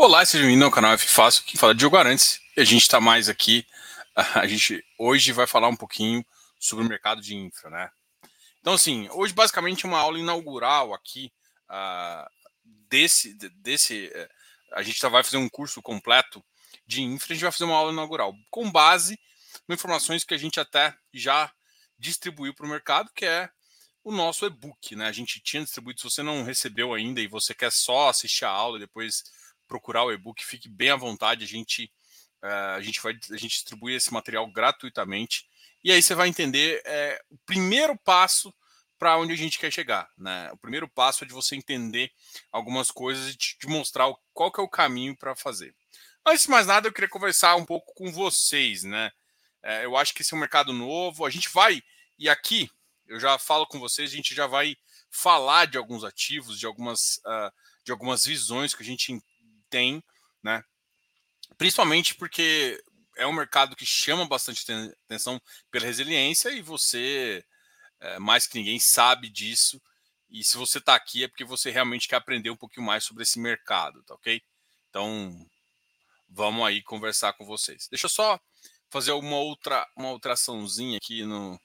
Olá, seja bem-vindo ao canal F Fácil, que fala de Diogo Arantes. A gente está mais aqui. A gente hoje vai falar um pouquinho sobre o mercado de infra, né? Então, assim, hoje basicamente é uma aula inaugural aqui uh, desse. desse uh, a gente vai fazer um curso completo de infra, a gente vai fazer uma aula inaugural com base em informações que a gente até já distribuiu para o mercado, que é o nosso e-book, né? A gente tinha distribuído, se você não recebeu ainda e você quer só assistir a aula depois procurar o e-book, fique bem à vontade. A gente, uh, a gente vai a gente distribui esse material gratuitamente. E aí você vai entender é, o primeiro passo para onde a gente quer chegar. Né? O primeiro passo é de você entender algumas coisas e te, te mostrar qual que é o caminho para fazer. Antes de mais nada, eu queria conversar um pouco com vocês. Né? É, eu acho que esse é um mercado novo. A gente vai, e aqui eu já falo com vocês, a gente já vai falar de alguns ativos, de algumas, uh, de algumas visões que a gente tem, né? Principalmente porque é um mercado que chama bastante atenção pela resiliência e você, é, mais que ninguém, sabe disso. E se você está aqui é porque você realmente quer aprender um pouquinho mais sobre esse mercado, tá ok? Então, vamos aí conversar com vocês. Deixa eu só fazer uma outra uma alteraçãozinha aqui no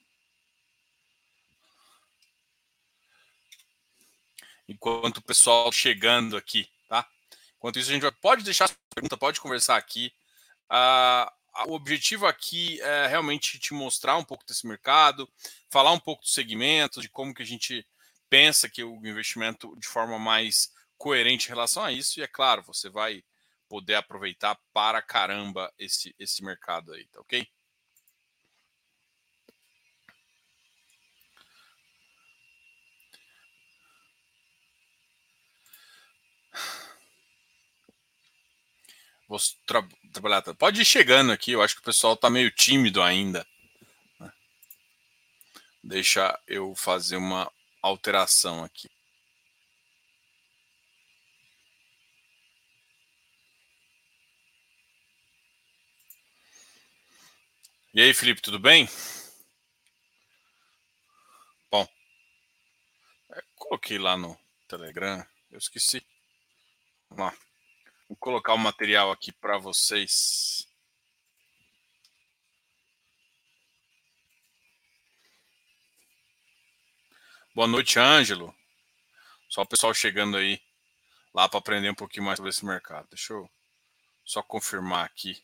enquanto o pessoal chegando aqui. Enquanto isso, a gente pode deixar a pergunta, pode conversar aqui. O objetivo aqui é realmente te mostrar um pouco desse mercado, falar um pouco do segmento, de como que a gente pensa que o investimento de forma mais coerente em relação a isso. E é claro, você vai poder aproveitar para caramba esse, esse mercado aí, tá ok? Vou tra trabalhar. Pode ir chegando aqui, eu acho que o pessoal está meio tímido ainda. Né? Deixa eu fazer uma alteração aqui. E aí, Felipe, tudo bem? Bom, é, coloquei lá no Telegram, eu esqueci. Vamos lá. Vou colocar o material aqui para vocês. Boa noite, Ângelo. Só o pessoal chegando aí lá para aprender um pouquinho mais sobre esse mercado. Deixa eu só confirmar aqui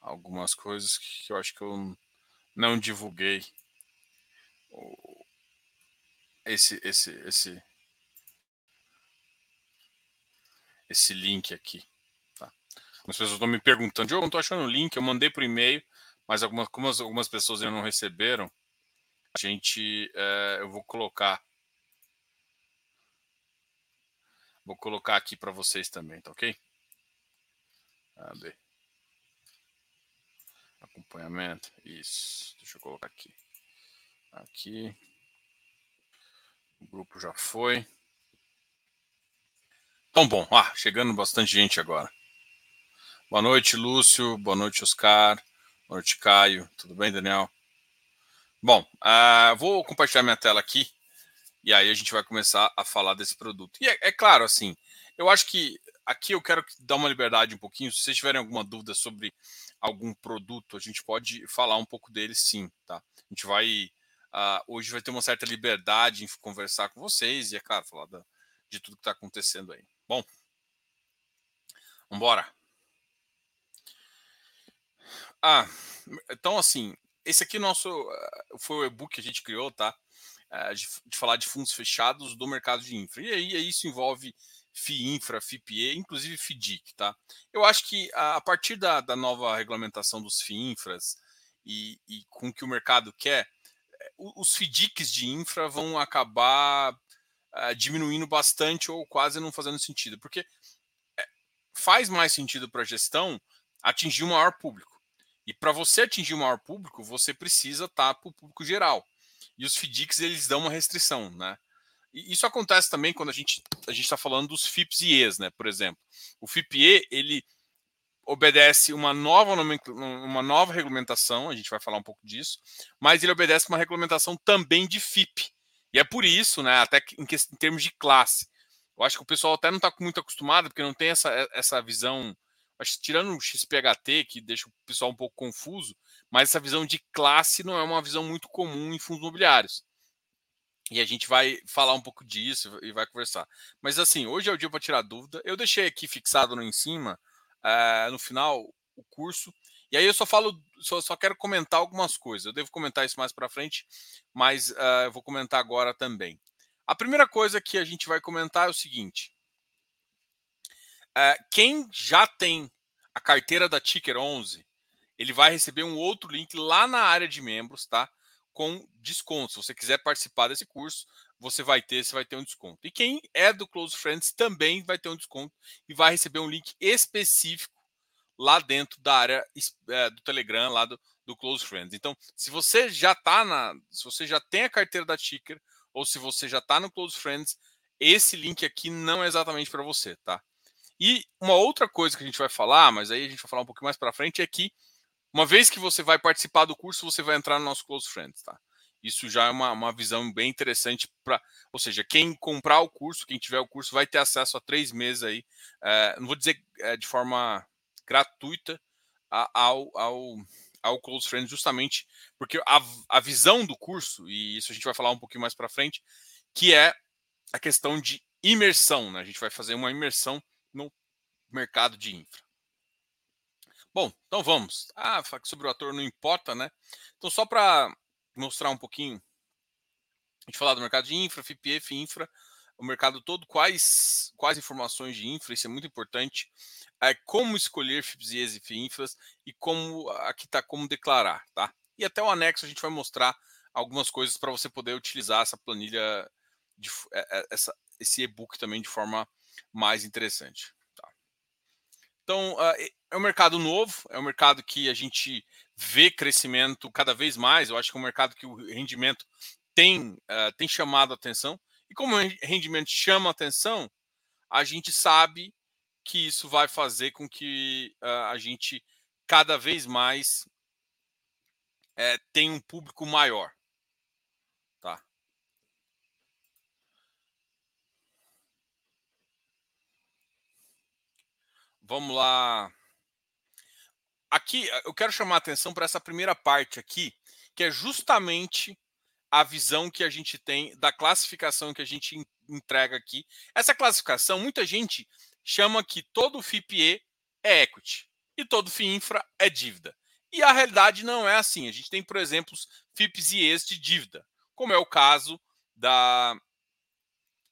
algumas coisas que eu acho que eu não divulguei esse esse esse esse link aqui. Tá? As pessoas estão me perguntando, eu não estou achando o link, eu mandei por e-mail, mas algumas, como algumas pessoas ainda não receberam, a gente, é, eu vou colocar, vou colocar aqui para vocês também, tá ok? Cadê? Acompanhamento, isso, deixa eu colocar aqui. Aqui, o grupo já foi. Então, bom, ah, chegando bastante gente agora. Boa noite, Lúcio. Boa noite, Oscar. Boa noite, Caio. Tudo bem, Daniel? Bom, uh, vou compartilhar minha tela aqui e aí a gente vai começar a falar desse produto. E é, é claro, assim, eu acho que aqui eu quero dar uma liberdade um pouquinho. Se vocês tiverem alguma dúvida sobre algum produto, a gente pode falar um pouco dele sim, tá? A gente vai. Uh, hoje vai ter uma certa liberdade em conversar com vocês e, é claro, falar da, de tudo que está acontecendo aí. Bom, vamos embora. Ah, então assim, esse aqui nosso uh, foi o e-book que a gente criou, tá? Uh, de, de, falar de fundos fechados do mercado de infra. E aí isso envolve FIINFRA, FIPE, inclusive FIDIC, tá? Eu acho que a, a partir da, da, nova regulamentação dos FIINFRAs e, e com o que o mercado quer, eh, os FIDICs de infra vão acabar uh, diminuindo bastante ou quase não fazendo sentido, porque é, faz mais sentido para a gestão atingir o maior público. E para você atingir o maior público, você precisa estar tá para o público geral. E os FDICs eles dão uma restrição, né? E isso acontece também quando a gente a gente está falando dos FIPS e ES, né? Por exemplo, o FIPE ele obedece uma nova uma nova regulamentação, a gente vai falar um pouco disso, mas ele obedece uma regulamentação também de FIP, e é por isso, né, até em, em termos de classe, Eu acho que o pessoal até não está muito acostumado, porque não tem essa, essa visão, acho, tirando o XPHT, que deixa o pessoal um pouco confuso, mas essa visão de classe não é uma visão muito comum em fundos imobiliários. E a gente vai falar um pouco disso e vai conversar. Mas assim, hoje é o dia para tirar dúvida. Eu deixei aqui fixado no em cima, uh, no final, o curso. E aí eu só falo, só, só quero comentar algumas coisas. Eu devo comentar isso mais para frente, mas uh, eu vou comentar agora também. A primeira coisa que a gente vai comentar é o seguinte: uh, quem já tem a carteira da Ticker 11, ele vai receber um outro link lá na área de membros, tá? com desconto. Se você quiser participar desse curso, você vai ter, você vai ter um desconto. E quem é do Close Friends também vai ter um desconto e vai receber um link específico lá dentro da área é, do Telegram, lá do, do Close Friends. Então, se você já está na, se você já tem a carteira da Ticker ou se você já está no Close Friends, esse link aqui não é exatamente para você, tá? E uma outra coisa que a gente vai falar, mas aí a gente vai falar um pouquinho mais para frente, é que uma vez que você vai participar do curso, você vai entrar no nosso Close Friends, tá? Isso já é uma, uma visão bem interessante para. Ou seja, quem comprar o curso, quem tiver o curso, vai ter acesso a três meses aí. É, não vou dizer é, de forma gratuita ao, ao, ao Close Friends, justamente porque a, a visão do curso, e isso a gente vai falar um pouquinho mais para frente, que é a questão de imersão. Né? A gente vai fazer uma imersão no mercado de infra. Bom, então vamos. Ah, sobre o ator não importa, né? Então, só para mostrar um pouquinho, a gente falar do mercado de infra, FIPF, infra, o mercado todo, quais, quais informações de infra, isso é muito importante. É, como escolher FIPS e infras e como aqui está como declarar, tá? E até o anexo a gente vai mostrar algumas coisas para você poder utilizar essa planilha, de, é, é, essa, esse e-book também de forma mais interessante. Então, uh, é um mercado novo, é um mercado que a gente vê crescimento cada vez mais. Eu acho que é um mercado que o rendimento tem, uh, tem chamado a atenção. E como o rendimento chama a atenção, a gente sabe que isso vai fazer com que a gente cada vez mais é, tenha um público maior. Tá? Vamos lá. Aqui eu quero chamar a atenção para essa primeira parte aqui, que é justamente a visão que a gente tem da classificação que a gente entrega aqui. Essa classificação, muita gente chama que todo FIPE é equity e todo FIINFRA é dívida. E a realidade não é assim. A gente tem, por exemplo, FIPs e ES de dívida, como é o caso da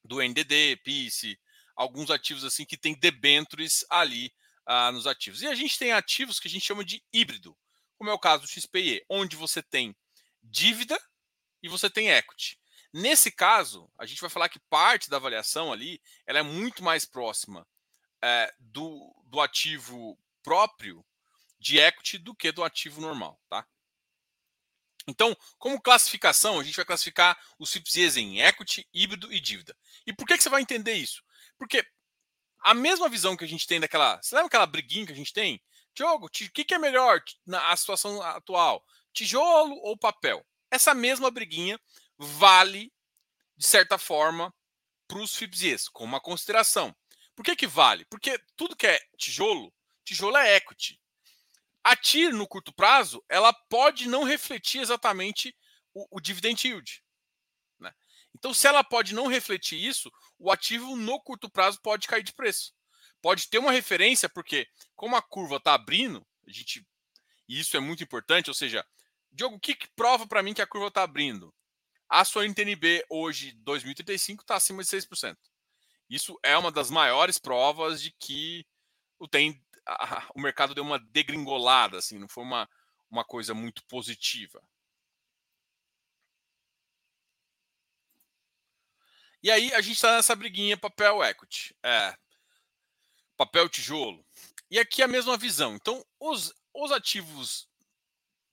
do NDD, PIS, alguns ativos assim que tem debentures ali ah, nos ativos. E a gente tem ativos que a gente chama de híbrido, como é o caso do XPE, onde você tem dívida e você tem equity. Nesse caso, a gente vai falar que parte da avaliação ali ela é muito mais próxima é, do, do ativo próprio de equity do que do ativo normal, tá? Então, como classificação, a gente vai classificar os FIPS em equity, híbrido e dívida. E por que, que você vai entender isso? Porque a mesma visão que a gente tem daquela. Você lembra aquela briguinha que a gente tem? Diogo, o que, que é melhor na situação atual? Tijolo ou papel? Essa mesma briguinha vale, de certa forma, para os FIPS com uma consideração. Por que, que vale? Porque tudo que é tijolo, tijolo é equity. A TIR, no curto prazo, ela pode não refletir exatamente o, o dividend yield. Né? Então, se ela pode não refletir isso, o ativo no curto prazo pode cair de preço. Pode ter uma referência, porque como a curva está abrindo, a gente, e isso é muito importante, ou seja, Diogo, o que, que prova para mim que a curva está abrindo? A sua NTNB hoje, 2035, está acima de 6%. Isso é uma das maiores provas de que o, tem, a, o mercado deu uma degringolada, assim, não foi uma, uma coisa muito positiva. E aí a gente está nessa briguinha papel equity, é, papel tijolo. E aqui a mesma visão. Então, os, os ativos,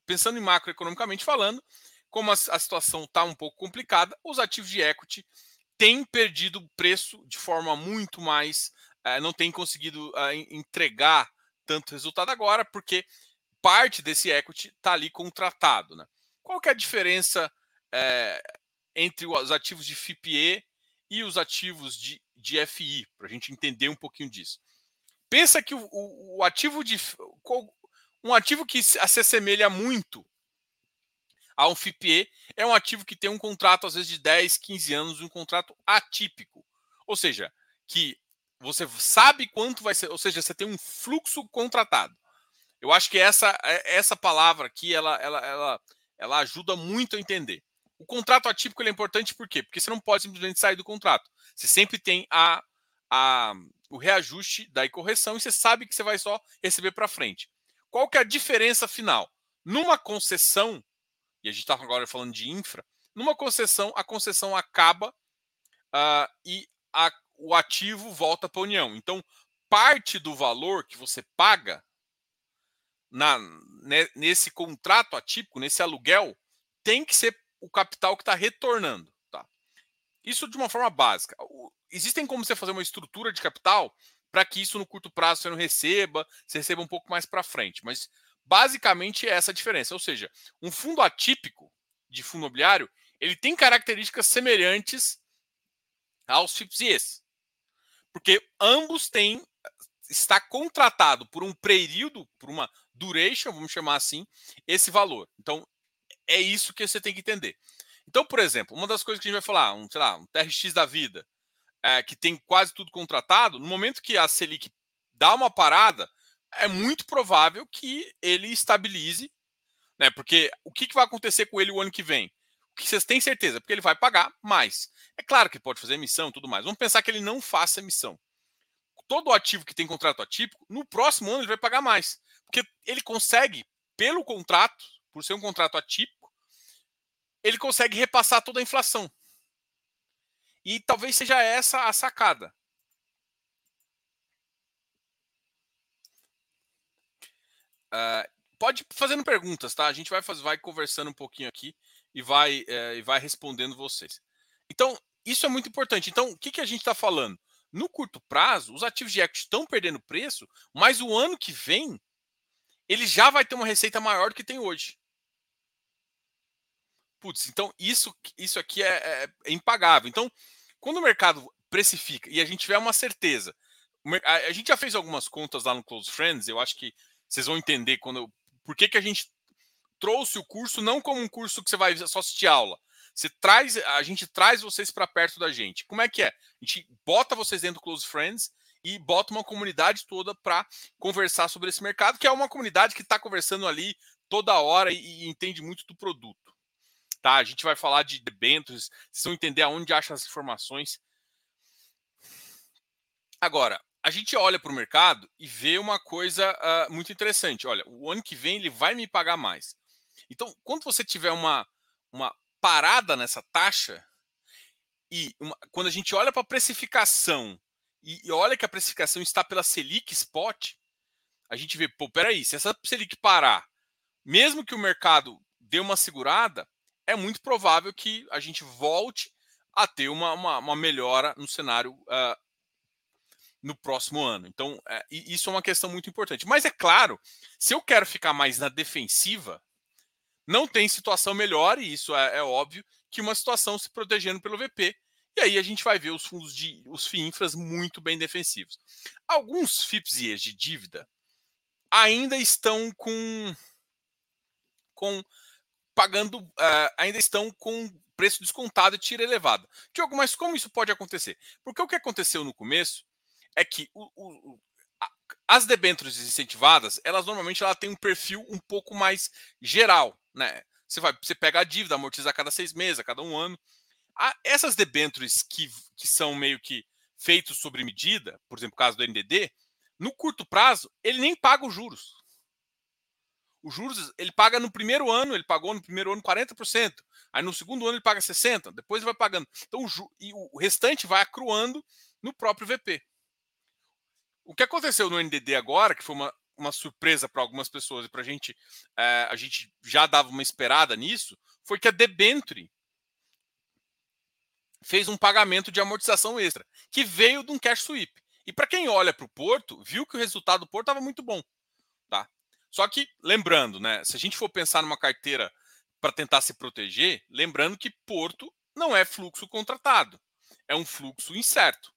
pensando em macroeconomicamente falando, como a, a situação está um pouco complicada, os ativos de equity têm perdido preço de forma muito mais. É, não têm conseguido é, entregar tanto resultado agora, porque parte desse equity está ali contratado. Né? Qual que é a diferença é, entre os ativos de FIPE e os ativos de de FI, para a gente entender um pouquinho disso. Pensa que o, o, o ativo de. Um ativo que se assemelha muito a um FIPE é um ativo que tem um contrato, às vezes, de 10, 15 anos, um contrato atípico. Ou seja, que você sabe quanto vai ser, ou seja, você tem um fluxo contratado. Eu acho que essa é, essa palavra aqui ela, ela, ela, ela ajuda muito a entender. O contrato atípico é importante por quê? Porque você não pode simplesmente sair do contrato. Você sempre tem a, a, o reajuste da correção e você sabe que você vai só receber para frente. Qual que é a diferença final? Numa concessão, e a gente está agora falando de infra, numa concessão, a concessão acaba uh, e a, o ativo volta para a União. Então, parte do valor que você paga na, né, nesse contrato atípico, nesse aluguel, tem que ser o capital que está retornando. Tá? Isso de uma forma básica. Existem como você fazer uma estrutura de capital para que isso no curto prazo você não receba, você receba um pouco mais para frente. Mas basicamente é essa a diferença. Ou seja, um fundo atípico de fundo imobiliário, ele tem características semelhantes aos FIPS Porque ambos têm está contratado por um período, por uma duration, vamos chamar assim, esse valor. Então, é isso que você tem que entender. Então, por exemplo, uma das coisas que a gente vai falar, um, sei lá, um TRX da vida, é, que tem quase tudo contratado, no momento que a Selic dá uma parada, é muito provável que ele estabilize, né? Porque o que, que vai acontecer com ele o ano que vem? O que vocês têm certeza? Porque ele vai pagar mais. É claro que pode fazer emissão e tudo mais. Vamos pensar que ele não faça emissão. Todo ativo que tem contrato atípico, no próximo ano ele vai pagar mais. Porque ele consegue, pelo contrato, por ser um contrato atípico, ele consegue repassar toda a inflação. E talvez seja essa a sacada. Uh, pode ir fazendo perguntas, tá? A gente vai, fazer, vai conversando um pouquinho aqui e vai, é, e vai respondendo vocês. Então, isso é muito importante. Então, o que, que a gente está falando? No curto prazo, os ativos de equity estão perdendo preço, mas o ano que vem ele já vai ter uma receita maior do que tem hoje. Putz, então isso, isso aqui é, é, é impagável. Então, quando o mercado precifica e a gente tiver uma certeza, a, gente já fez algumas contas lá no Close Friends, eu acho que vocês vão entender quando por que, que a gente trouxe o curso não como um curso que você vai só assistir aula. Você traz, a gente traz vocês para perto da gente. Como é que é? A gente bota vocês dentro do Close Friends e bota uma comunidade toda para conversar sobre esse mercado, que é uma comunidade que está conversando ali toda hora e, e, entende muito do produto. Tá? A gente vai falar de debêntures, vocês vão entender aonde acha as informações. Agora, a gente olha para o mercado e vê uma coisa uh, muito interessante. Olha, o ano que vem ele vai me pagar mais. Então, quando você tiver uma, uma parada nessa taxa, e uma, quando a gente olha para a precificação e, e olha que a precificação está pela Selic Spot, a gente vê, pô, peraí, se essa Selic parar, mesmo que o mercado dê uma segurada, é muito provável que a gente volte a ter uma, uma, uma melhora no cenário uh, no próximo ano. Então, é, isso é uma questão muito importante. Mas é claro, se eu quero ficar mais na defensiva, não tem situação melhor, e isso é, é óbvio, que uma situação se protegendo pelo VP, e aí a gente vai ver os fundos de os FIINFRAs muito bem defensivos. Alguns FIPS de dívida ainda estão com com pagando uh, ainda estão com preço descontado e tira elevada. Diogo, mas como isso pode acontecer? Porque o que aconteceu no começo é que o, o, a, as debêntures incentivadas, elas normalmente ela têm um perfil um pouco mais geral, né? Você vai, você pega a dívida, amortiza a cada seis meses, a cada um ano essas debêntures que, que são meio que feitos sobre medida, por exemplo, o caso do NDD, no curto prazo, ele nem paga os juros. Os juros, ele paga no primeiro ano, ele pagou no primeiro ano 40%, aí no segundo ano ele paga 60%, depois ele vai pagando. Então, o, e o restante vai acruando no próprio VP. O que aconteceu no NDD agora, que foi uma, uma surpresa para algumas pessoas e para a gente, é, a gente já dava uma esperada nisso, foi que a debenture fez um pagamento de amortização extra, que veio de um cash sweep. E para quem olha para o Porto, viu que o resultado do Porto estava muito bom. Tá? Só que, lembrando, né, se a gente for pensar numa carteira para tentar se proteger, lembrando que Porto não é fluxo contratado, é um fluxo incerto.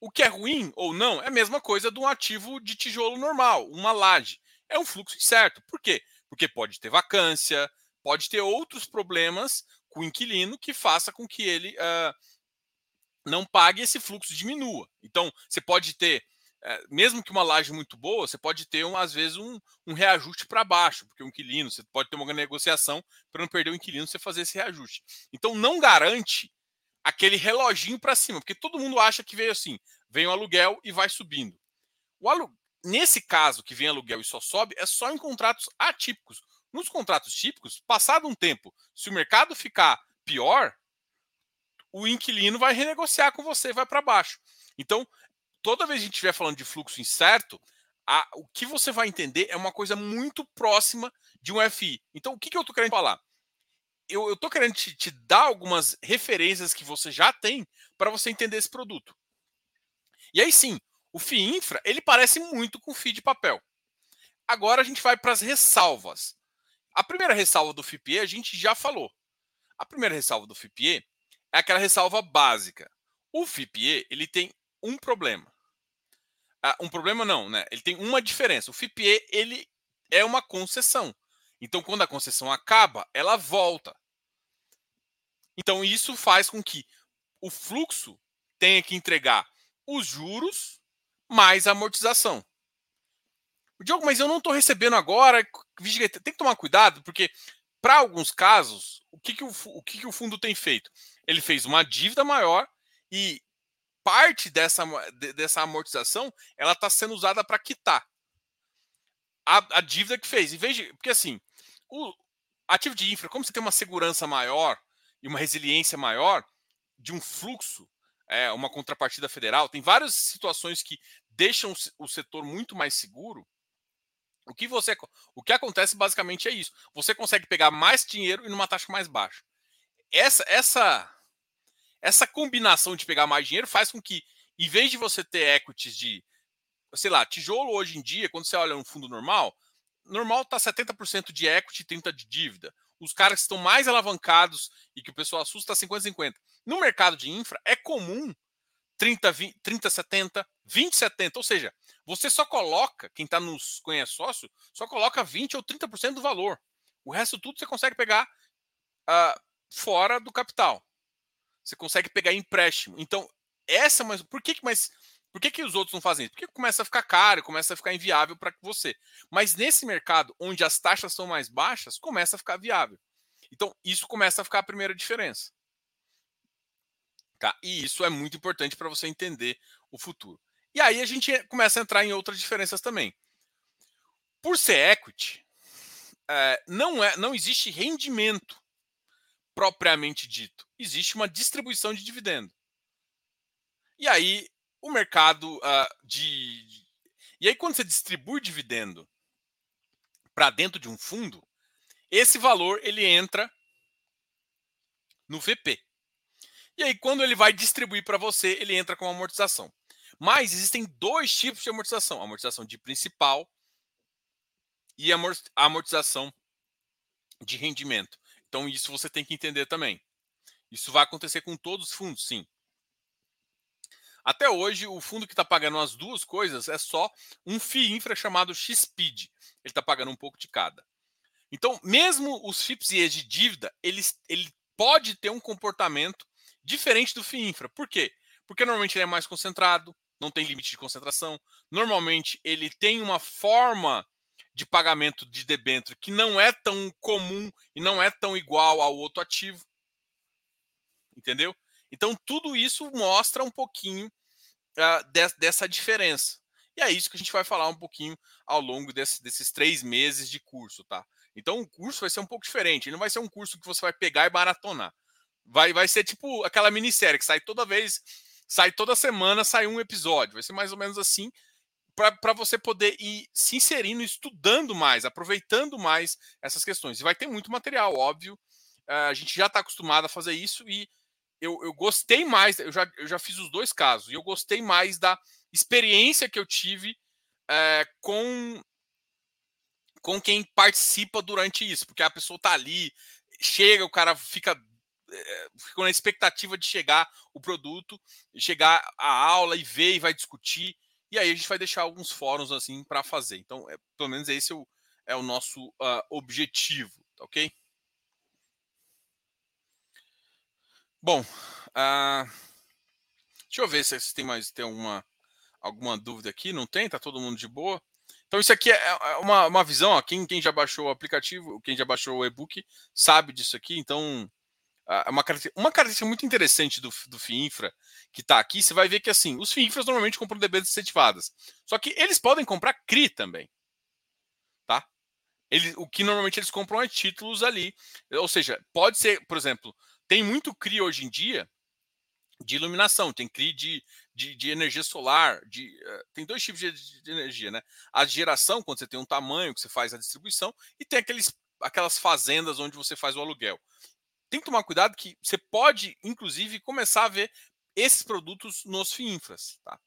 O que é ruim ou não é a mesma coisa de um ativo de tijolo normal, uma laje. É um fluxo incerto. Por quê? Porque pode ter vacância, pode ter outros problemas com o inquilino que faça com que ele uh, não pague esse fluxo diminua. Então, você pode ter, uh, mesmo que uma laje muito boa, você pode ter, um, às vezes, um, um reajuste para baixo, porque o inquilino, você pode ter uma negociação para não perder o inquilino, você fazer esse reajuste. Então, não garante aquele reloginho para cima, porque todo mundo acha que veio assim, vem o aluguel e vai subindo. O alu... Nesse caso que vem aluguel e só sobe, é só em contratos atípicos. Nos contratos típicos, passado um tempo, se o mercado ficar pior, o inquilino vai renegociar com você, vai para baixo. Então, toda vez que a gente estiver falando de fluxo incerto, a, o que você vai entender é uma coisa muito próxima de um FI. Então, o que, que eu estou querendo falar? Eu estou querendo te, te, dar algumas referências que você já tem para você entender esse produto. E aí sim, o FII Infra, ele parece muito com o FII de papel. Agora a gente vai para as ressalvas. A primeira ressalva do FIPE a gente já falou. A primeira ressalva do FIPE é aquela ressalva básica. O FIPE ele tem um problema. Ah, um problema não, né? Ele tem uma diferença. O FIPE ele é uma concessão. Então, quando a concessão acaba, ela volta. Então, isso faz com que o fluxo tenha que entregar os juros mais a amortização. Diogo, mas eu não estou recebendo agora. Tem que tomar cuidado, porque para alguns casos, o que, que, o, o que, que o fundo tem feito? Ele fez uma dívida maior e parte dessa, dessa amortização ela está sendo usada para quitar a, a, dívida que fez. Em vez porque assim, o ativo de infra, como você tem uma segurança maior e uma resiliência maior de um fluxo, é, uma contrapartida federal, tem várias situações que deixam o setor muito mais seguro. O que você, o que acontece basicamente é isso. Você consegue pegar mais dinheiro e numa taxa mais baixa. Essa, essa, essa combinação de pegar mais dinheiro faz com que, em vez de você ter equities de, sei lá, tijolo hoje em dia, quando você olha um fundo normal, normal tá 70% de equity e 30% de dívida. Os caras que estão mais alavancados e que o pessoal assusta 50-50. No mercado de infra, é comum 30, 20, 30, 70, 20, 70. Ou seja, você só coloca, quem está nos conhece sócio, só coloca 20 ou 30% do valor. O resto tudo você consegue pegar uh, fora do capital. Você consegue pegar empréstimo. Então, essa mas por que mas por que, que os outros não fazem isso? Porque começa a ficar caro, começa a ficar inviável para você. Mas nesse mercado onde as taxas são mais baixas, começa a ficar viável. Então, isso começa a ficar a primeira diferença. Tá? E isso é muito importante para você entender o futuro. E aí a gente começa a entrar em outras diferenças também. Por ser equity, é, não, é, não existe rendimento propriamente dito. Existe uma distribuição de dividendo. E aí o mercado uh, de. E aí, quando você distribui dividendo para dentro de um fundo, esse valor ele entra no VP. E aí, quando ele vai distribuir para você, ele entra com amortização. Mas existem dois tipos de amortização: amortização de principal e amortização de rendimento. Então, isso você tem que entender também. Isso vai acontecer com todos os fundos, sim. Até hoje, o fundo que está pagando as duas coisas é só um FII infra chamado XPID. Ele está pagando um pouco de cada. Então, mesmo os FIPS e de dívida, ele, ele pode ter um comportamento Diferente do FII Infra. Por quê? Porque normalmente ele é mais concentrado, não tem limite de concentração. Normalmente ele tem uma forma de pagamento de debênture que não é tão comum e não é tão igual ao outro ativo. Entendeu? Então tudo isso mostra um pouquinho uh, de, dessa diferença. E é isso que a gente vai falar um pouquinho ao longo desse, desses três meses de curso, tá? Então o curso vai ser um pouco diferente. Ele não vai ser um curso que você vai pegar e maratonar. Vai, vai ser tipo aquela minissérie que sai toda vez, sai toda semana, sai um episódio. Vai ser mais ou menos assim, para você poder ir se inserindo, estudando mais, aproveitando mais essas questões. E vai ter muito material, óbvio. Uh, a gente já está acostumado a fazer isso e eu, eu gostei mais, eu já, eu já fiz os dois casos, e eu gostei mais da experiência que eu tive uh, com, com quem participa durante isso, porque a pessoa está ali, chega, o cara fica é, ficam na expectativa de chegar o produto, chegar a aula e ver e vai discutir. E aí a gente vai deixar alguns fóruns assim para fazer. Então, é, pelo menos esse é o, é o nosso uh, objetivo, tá ok? Bom, uh, deixa eu ver se tem mais tem alguma, alguma dúvida aqui. Não tem? Tá todo mundo de boa? Então, isso aqui é, é uma, uma visão. Ó, quem, quem já baixou o aplicativo, quem já baixou o e-book, sabe disso aqui. Então, é uma característica, uma característica muito interessante do, do FIINFRA que está aqui, você vai ver que assim, os FIINFRAs normalmente compram debêntures incentivadas. Só que eles podem comprar CRI também. Tá? Ele, o que normalmente eles compram é títulos ali. Ou seja, pode ser, por exemplo, tem muito CRI hoje em dia de iluminação, tem CRI de, de, de energia solar, de, uh, tem dois tipos de, de, energia, né? A geração, quando você tem um tamanho que você faz a distribuição, e tem aqueles, aquelas fazendas onde você faz o aluguel. Tem que tomar cuidado que você pode, inclusive, começar a ver esses produtos nos FIINFRAs, tá?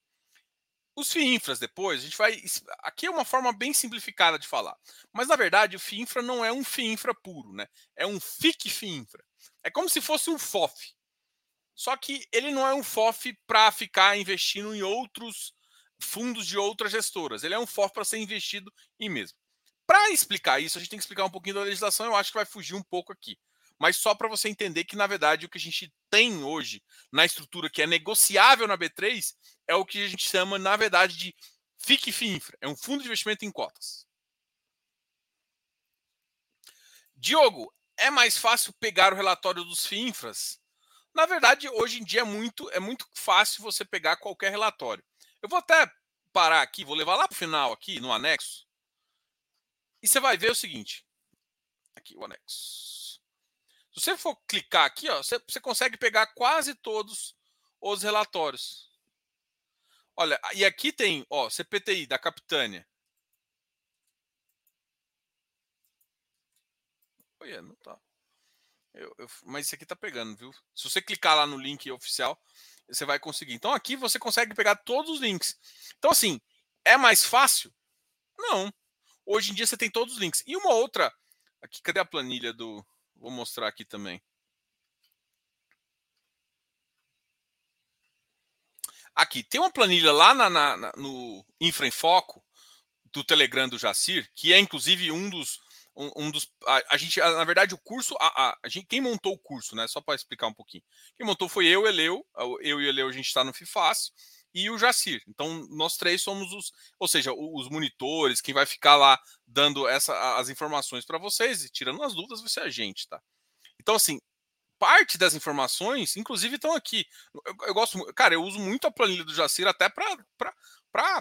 Os FIINFRAs depois, a gente vai. Aqui é uma forma bem simplificada de falar. Mas na verdade, o FIINFRA não é um FIINFRA puro, né? É um FIC FIINFRA. É como se fosse um FOF. Só que ele não é um FOF para ficar investindo em outros fundos de outras gestoras. Ele é um FOF para ser investido em mesmo. Para explicar isso, a gente tem que explicar um pouquinho da legislação. Eu acho que vai fugir um pouco aqui. Mas só para você entender que, na verdade, o que a gente tem hoje na estrutura que é negociável na B3 é o que a gente chama, na verdade, de FIC-FIINFRA. É um fundo de investimento em cotas. Diogo, é mais fácil pegar o relatório dos FINFRAs? Na verdade, hoje em dia é muito, é muito fácil você pegar qualquer relatório. Eu vou até parar aqui, vou levar lá para o final aqui, no anexo. E você vai ver o seguinte. Aqui, o anexo. Se você for clicar aqui, ó, você, você consegue pegar quase todos os relatórios. Olha, e aqui tem, ó, CPTI da Capitânia. Olha, não tá. Eu, eu, mas isso aqui tá pegando, viu? Se você clicar lá no link oficial, você vai conseguir. Então aqui você consegue pegar todos os links. Então, assim, é mais fácil? Não. Hoje em dia você tem todos os links. E uma outra. Aqui, cadê a planilha do. Vou mostrar aqui também. Aqui, tem uma planilha lá na, na, no Infra em Foco do Telegram do Jacir, que é inclusive um dos um, um dos. A, a, gente, a, na verdade, o curso. A, a, gente, quem montou o curso, né? Só para explicar um pouquinho. Quem montou foi eu, Eleu. Eu e Eleu, a gente está no FIFAS e o Jacir. Então, nós três somos os, ou seja, os monitores, quem vai ficar lá dando essa, as informações para vocês e tirando as dúvidas vai ser a gente, tá? Então, assim, parte das informações, inclusive, estão aqui. Eu, eu, gosto, cara, eu uso muito a planilha do Jacir até para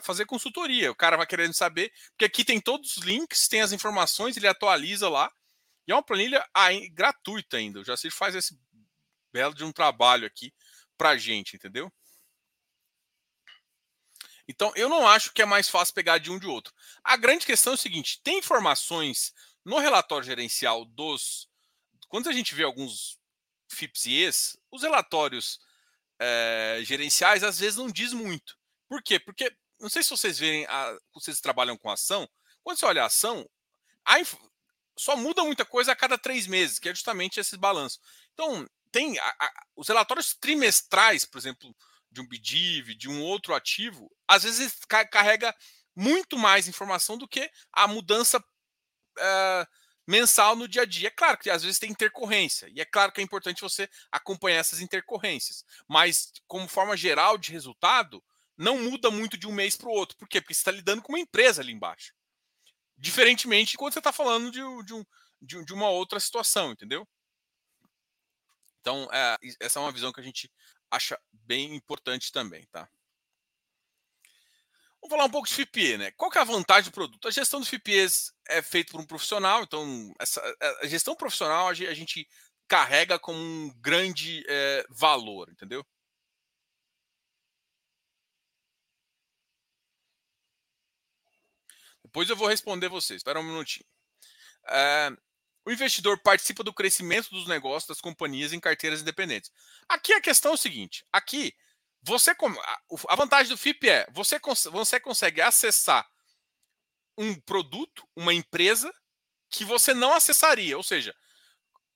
fazer consultoria. O cara vai querendo saber, porque aqui tem todos os links, tem as informações, ele atualiza lá. E é uma planilha aí, gratuita ainda. O Jacir faz esse belo de um trabalho aqui para gente, entendeu? Então, eu não acho que é mais fácil pegar de um de outro. A grande questão é o seguinte: tem informações no relatório gerencial dos. Quando a gente vê alguns FIPS e ES, os relatórios é, gerenciais às vezes não diz muito. Por quê? Porque, não sei se vocês verem, a, vocês trabalham com ação, quando você olha a ação, a, só muda muita coisa a cada três meses, que é justamente esse balanço. Então, tem a, a, os relatórios trimestrais, por exemplo, de um BDIV, de um outro ativo, às vezes carrega muito mais informação do que a mudança uh, mensal no dia a dia. É claro que às vezes tem intercorrência, e é claro que é importante você acompanhar essas intercorrências, mas como forma geral de resultado, não muda muito de um mês para o outro. Por quê? Porque você está lidando com uma empresa ali embaixo. Diferentemente quando você está falando de, de, um, de, de, uma outra situação, entendeu? Então, é, essa é uma visão que a gente acha bem importante também, tá? Vamos falar um pouco de FIPE, né? Qual que é a vantagem do produto? A gestão dos FIPEs é feita por um profissional, então essa, a gestão profissional a gente carrega como um grande é, valor, entendeu? Depois eu vou responder vocês, espera um minutinho. É, o investidor participa do crescimento dos negócios das companhias em carteiras independentes. Aqui a questão é o seguinte: aqui você a vantagem do FIP é você, você consegue acessar um produto, uma empresa que você não acessaria. Ou seja,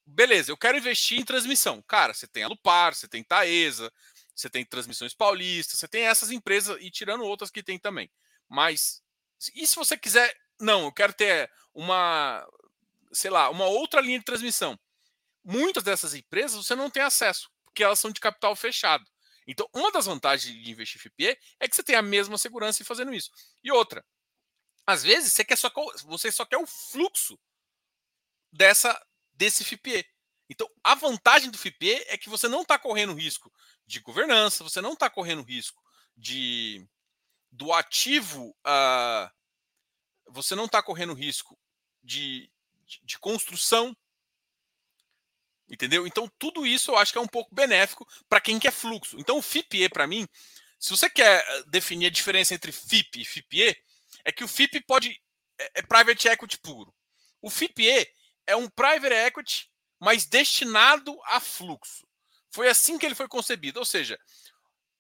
beleza, eu quero investir em transmissão. Cara, você tem a Lupar, você tem Taesa, você tem Transmissões Paulistas, você tem essas empresas e tirando outras que tem também. Mas e se você quiser, não, eu quero ter uma, sei lá, uma outra linha de transmissão. Muitas dessas empresas você não tem acesso, porque elas são de capital fechado. Então, uma das vantagens de investir em FIPE é que você tem a mesma segurança em fazendo isso. E outra, às vezes você quer só você só quer o fluxo dessa desse FIPE. Então, a vantagem do FIPE é que você não está correndo risco de governança, você não está correndo risco de do ativo, uh, você não está correndo risco de, de, de, construção. Entendeu? Então, tudo isso eu acho que é um pouco benéfico para quem quer fluxo. Então, o FIPE, para mim, se você quer eh, definir a diferença entre FIP e FIPE, é que o FIP pode. É, é private equity puro. O FIPE é um private equity, mas destinado a fluxo. Foi assim que ele foi concebido. Ou seja,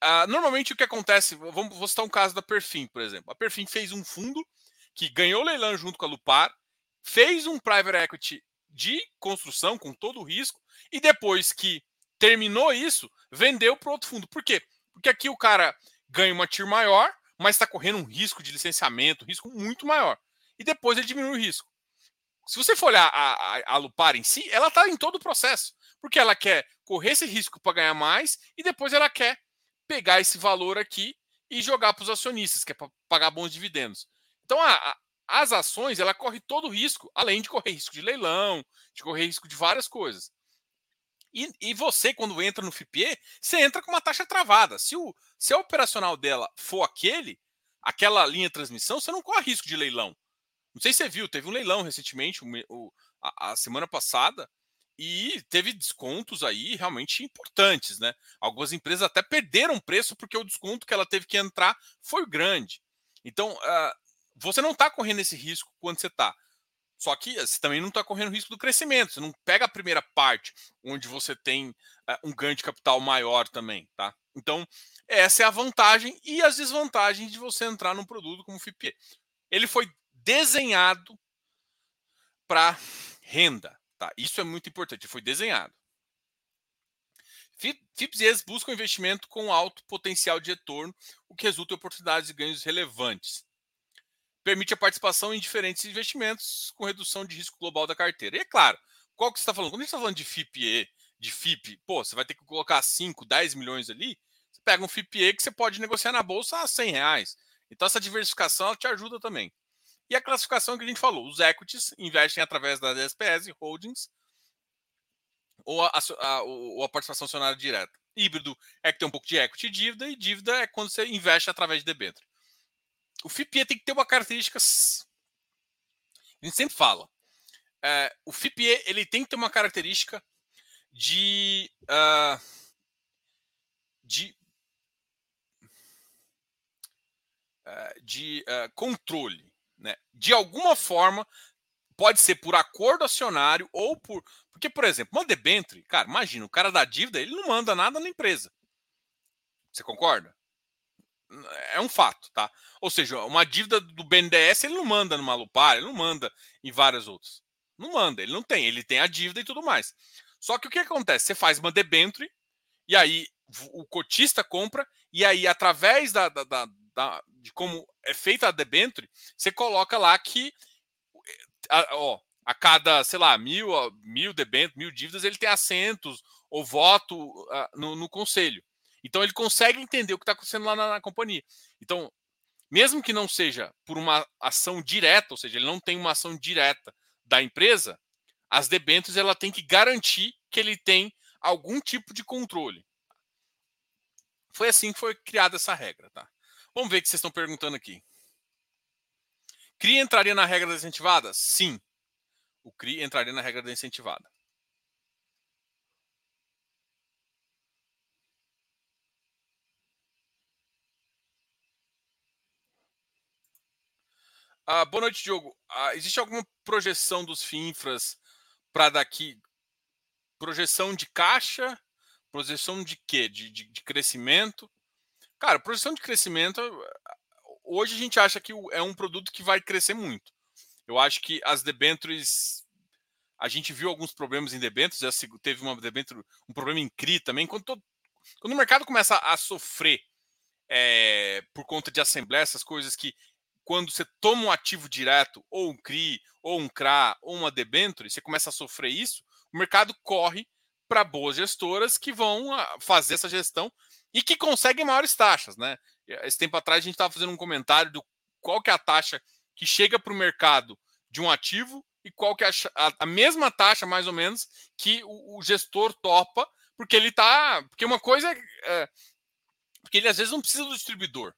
uh, normalmente o que acontece, vamos vou citar um caso da Perfim, por exemplo. A Perfim fez um fundo que ganhou leilão junto com a Lupar, fez um private equity de construção com todo o risco e depois que terminou isso, vendeu para outro fundo. Por quê? Porque aqui o cara ganha uma TIR maior, mas está correndo um risco de licenciamento, um risco muito maior. E depois ele diminui o risco. Se você for olhar a, a, a Lupar em si, ela está em todo o processo. Porque ela quer correr esse risco para ganhar mais e depois ela quer pegar esse valor aqui e jogar para os acionistas, que é para pagar bons dividendos. Então, a, a, as ações, ela corre todo o risco, além de correr risco de leilão, de correr risco de várias coisas. E, e, você, quando entra no FIPE, você entra com uma taxa travada. Se, o, se a operacional dela for aquele, aquela linha de transmissão, você não corre risco de leilão. Não sei se você viu, teve um leilão recentemente, o, a, a semana passada, e teve descontos aí realmente importantes, né? Algumas empresas até perderam preço porque o desconto que ela teve que entrar foi grande. Então, uh, você não está correndo esse risco quando você está. Só que você também não está correndo risco do crescimento. Você não pega a primeira parte, onde você tem uh, um ganho de capital maior também, tá? Então, essa é a vantagem e as desvantagens de você entrar num produto como o FIPE. Ele foi desenhado para renda. Tá? Isso é muito importante, foi desenhado. FIPS e ES buscam investimento com alto potencial de retorno, o que resulta em oportunidades de ganhos relevantes. Permite a participação em diferentes investimentos com redução de risco global da carteira. E é claro, qual que você está falando? Quando a gente está falando de FIPE, de FIP, pô, você vai ter que colocar 5, 10 milhões ali, você pega um FIPE que você pode negociar na bolsa a 100 reais. Então essa diversificação te ajuda também. E a classificação que a gente falou, os equities investem através das SPS, holdings, ou a, a, ou a participação acionária direta. Híbrido é que tem um pouco de equity e dívida, e dívida é quando você investe através de debênture. O FIPE tem que ter uma característica. A gente sempre fala. É, o FIPE ele tem que ter uma característica de. Uh, de uh, de uh, controle. Né? De alguma forma, pode ser por acordo acionário ou por. Porque, por exemplo, uma debenture, cara, imagina, o cara da dívida, ele não manda nada na empresa. Você concorda? É um fato, tá? Ou seja, uma dívida do BNDES, ele não manda no Malupar, ele não manda em várias outras. Não manda, ele não tem, ele tem a dívida e tudo mais. Só que o que acontece? Você faz uma debenture, e aí o cotista compra, e aí, através da, da, da, da de como é feita a debenture, você coloca lá que a, ó, a cada, sei lá, mil, mil debêntures, mil dívidas, ele tem assentos ou voto uh, no, no, conselho. Então ele consegue entender o que está acontecendo lá na, na, companhia. Então, mesmo que não seja por uma ação direta, ou seja, ele não tem uma ação direta da empresa, as debêntures ela tem que garantir que ele tem algum tipo de controle. Foi assim que foi criada essa regra, tá? Vamos ver o que vocês estão perguntando aqui. CRI entraria na regra da incentivada? Sim. O CRI entraria na regra da incentivada. Ah, boa noite, Diogo. Ah, existe alguma projeção dos FINFRAs para daqui? Projeção de caixa? Projeção de quê? De, de, de crescimento? Cara, projeção de crescimento, hoje a gente acha que é um produto que vai crescer muito. Eu acho que as debentures, A gente viu alguns problemas em debêntures, teve uma debênture, um problema em CRI também. Quando, todo, quando o mercado começa a sofrer é, por conta de assembleia, essas coisas que quando você toma um ativo direto, ou um CRI, ou um CRA, ou uma debênture, você começa a sofrer isso, o mercado corre para boas gestoras que vão ah, fazer essa gestão e que conseguem maiores taxas, né? Esse tempo atrás a gente estava fazendo um comentário do qual que é a taxa que chega para o mercado de um ativo e qual que é a, a, mesma taxa, mais ou menos, que o, o gestor topa, porque ele está. Porque uma coisa é, é. Porque ele às vezes não precisa do distribuidor.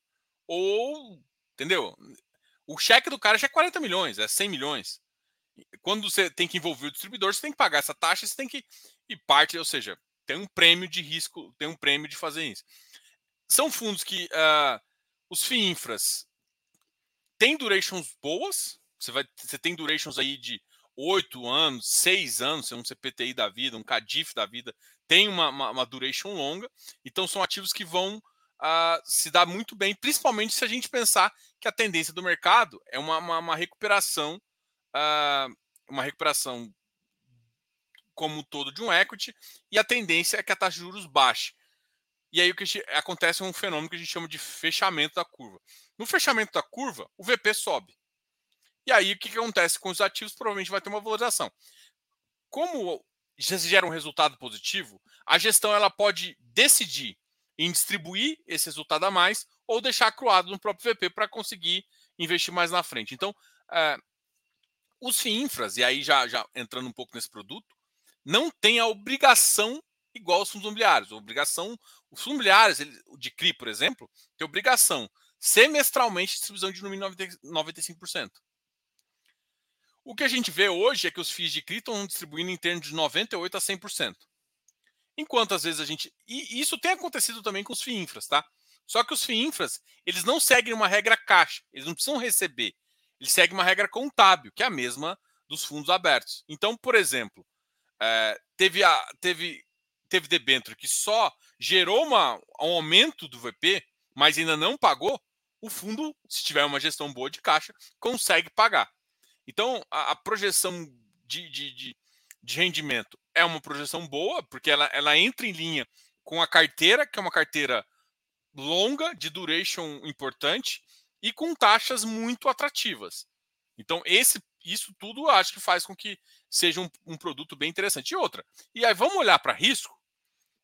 Ou. Entendeu? O cheque do cara já é 40 milhões, é 100 milhões. Quando você tem que envolver o distribuidor, você tem que pagar essa taxa, você tem que. E parte, ou seja, tem um prêmio de risco, tem um prêmio de fazer isso. São fundos que uh, os FIINFRAs têm durations boas, você, vai, você tem durations aí de 8 anos, 6 anos, um CPTI da vida, um CADIF da vida, tem uma, uma, uma duration longa, então são ativos que vão uh, se dar muito bem, principalmente se a gente pensar que a tendência do mercado é uma, uma, uma recuperação, uh, uma recuperação como um todo de um equity, e a tendência é que a taxa de juros baixe. E aí o que acontece é um fenômeno que a gente chama de fechamento da curva. No fechamento da curva, o VP sobe. E aí o que, acontece com os ativos? Provavelmente vai ter uma valorização. Como já se gera um resultado positivo, a gestão ela pode decidir em distribuir esse resultado a mais ou deixar cruado no próprio VP para conseguir investir mais na frente. Então, é, os FIINFRAs, e aí já, já entrando um pouco nesse produto, não tem a obrigação igual aos fundos imobiliários. A obrigação, os fundos imobiliários de CRI, por exemplo, tem obrigação semestralmente de distribuição de no mínimo 95%. O que a gente vê hoje é que os FIIs de CRI estão distribuindo em termos de 98% a 100%. Enquanto às vezes a gente. E isso tem acontecido também com os FIINFRAs, tá? Só que os FIINFRAs, eles não seguem uma regra caixa, eles não precisam receber. Eles seguem uma regra contábil, que é a mesma dos fundos abertos. Então, por exemplo, é, teve, a, teve, teve debênture que só gerou uma, um aumento do VP, mas ainda não pagou, o fundo, se tiver uma gestão boa de caixa, consegue pagar. Então, a, a projeção de, de, de, de, rendimento é uma projeção boa, porque ela, ela entra em linha com a carteira, que é uma carteira longa, de duration importante, e com taxas muito atrativas. Então, esse isso tudo acho que faz com que seja um, um produto bem interessante. E outra, e aí vamos olhar para risco?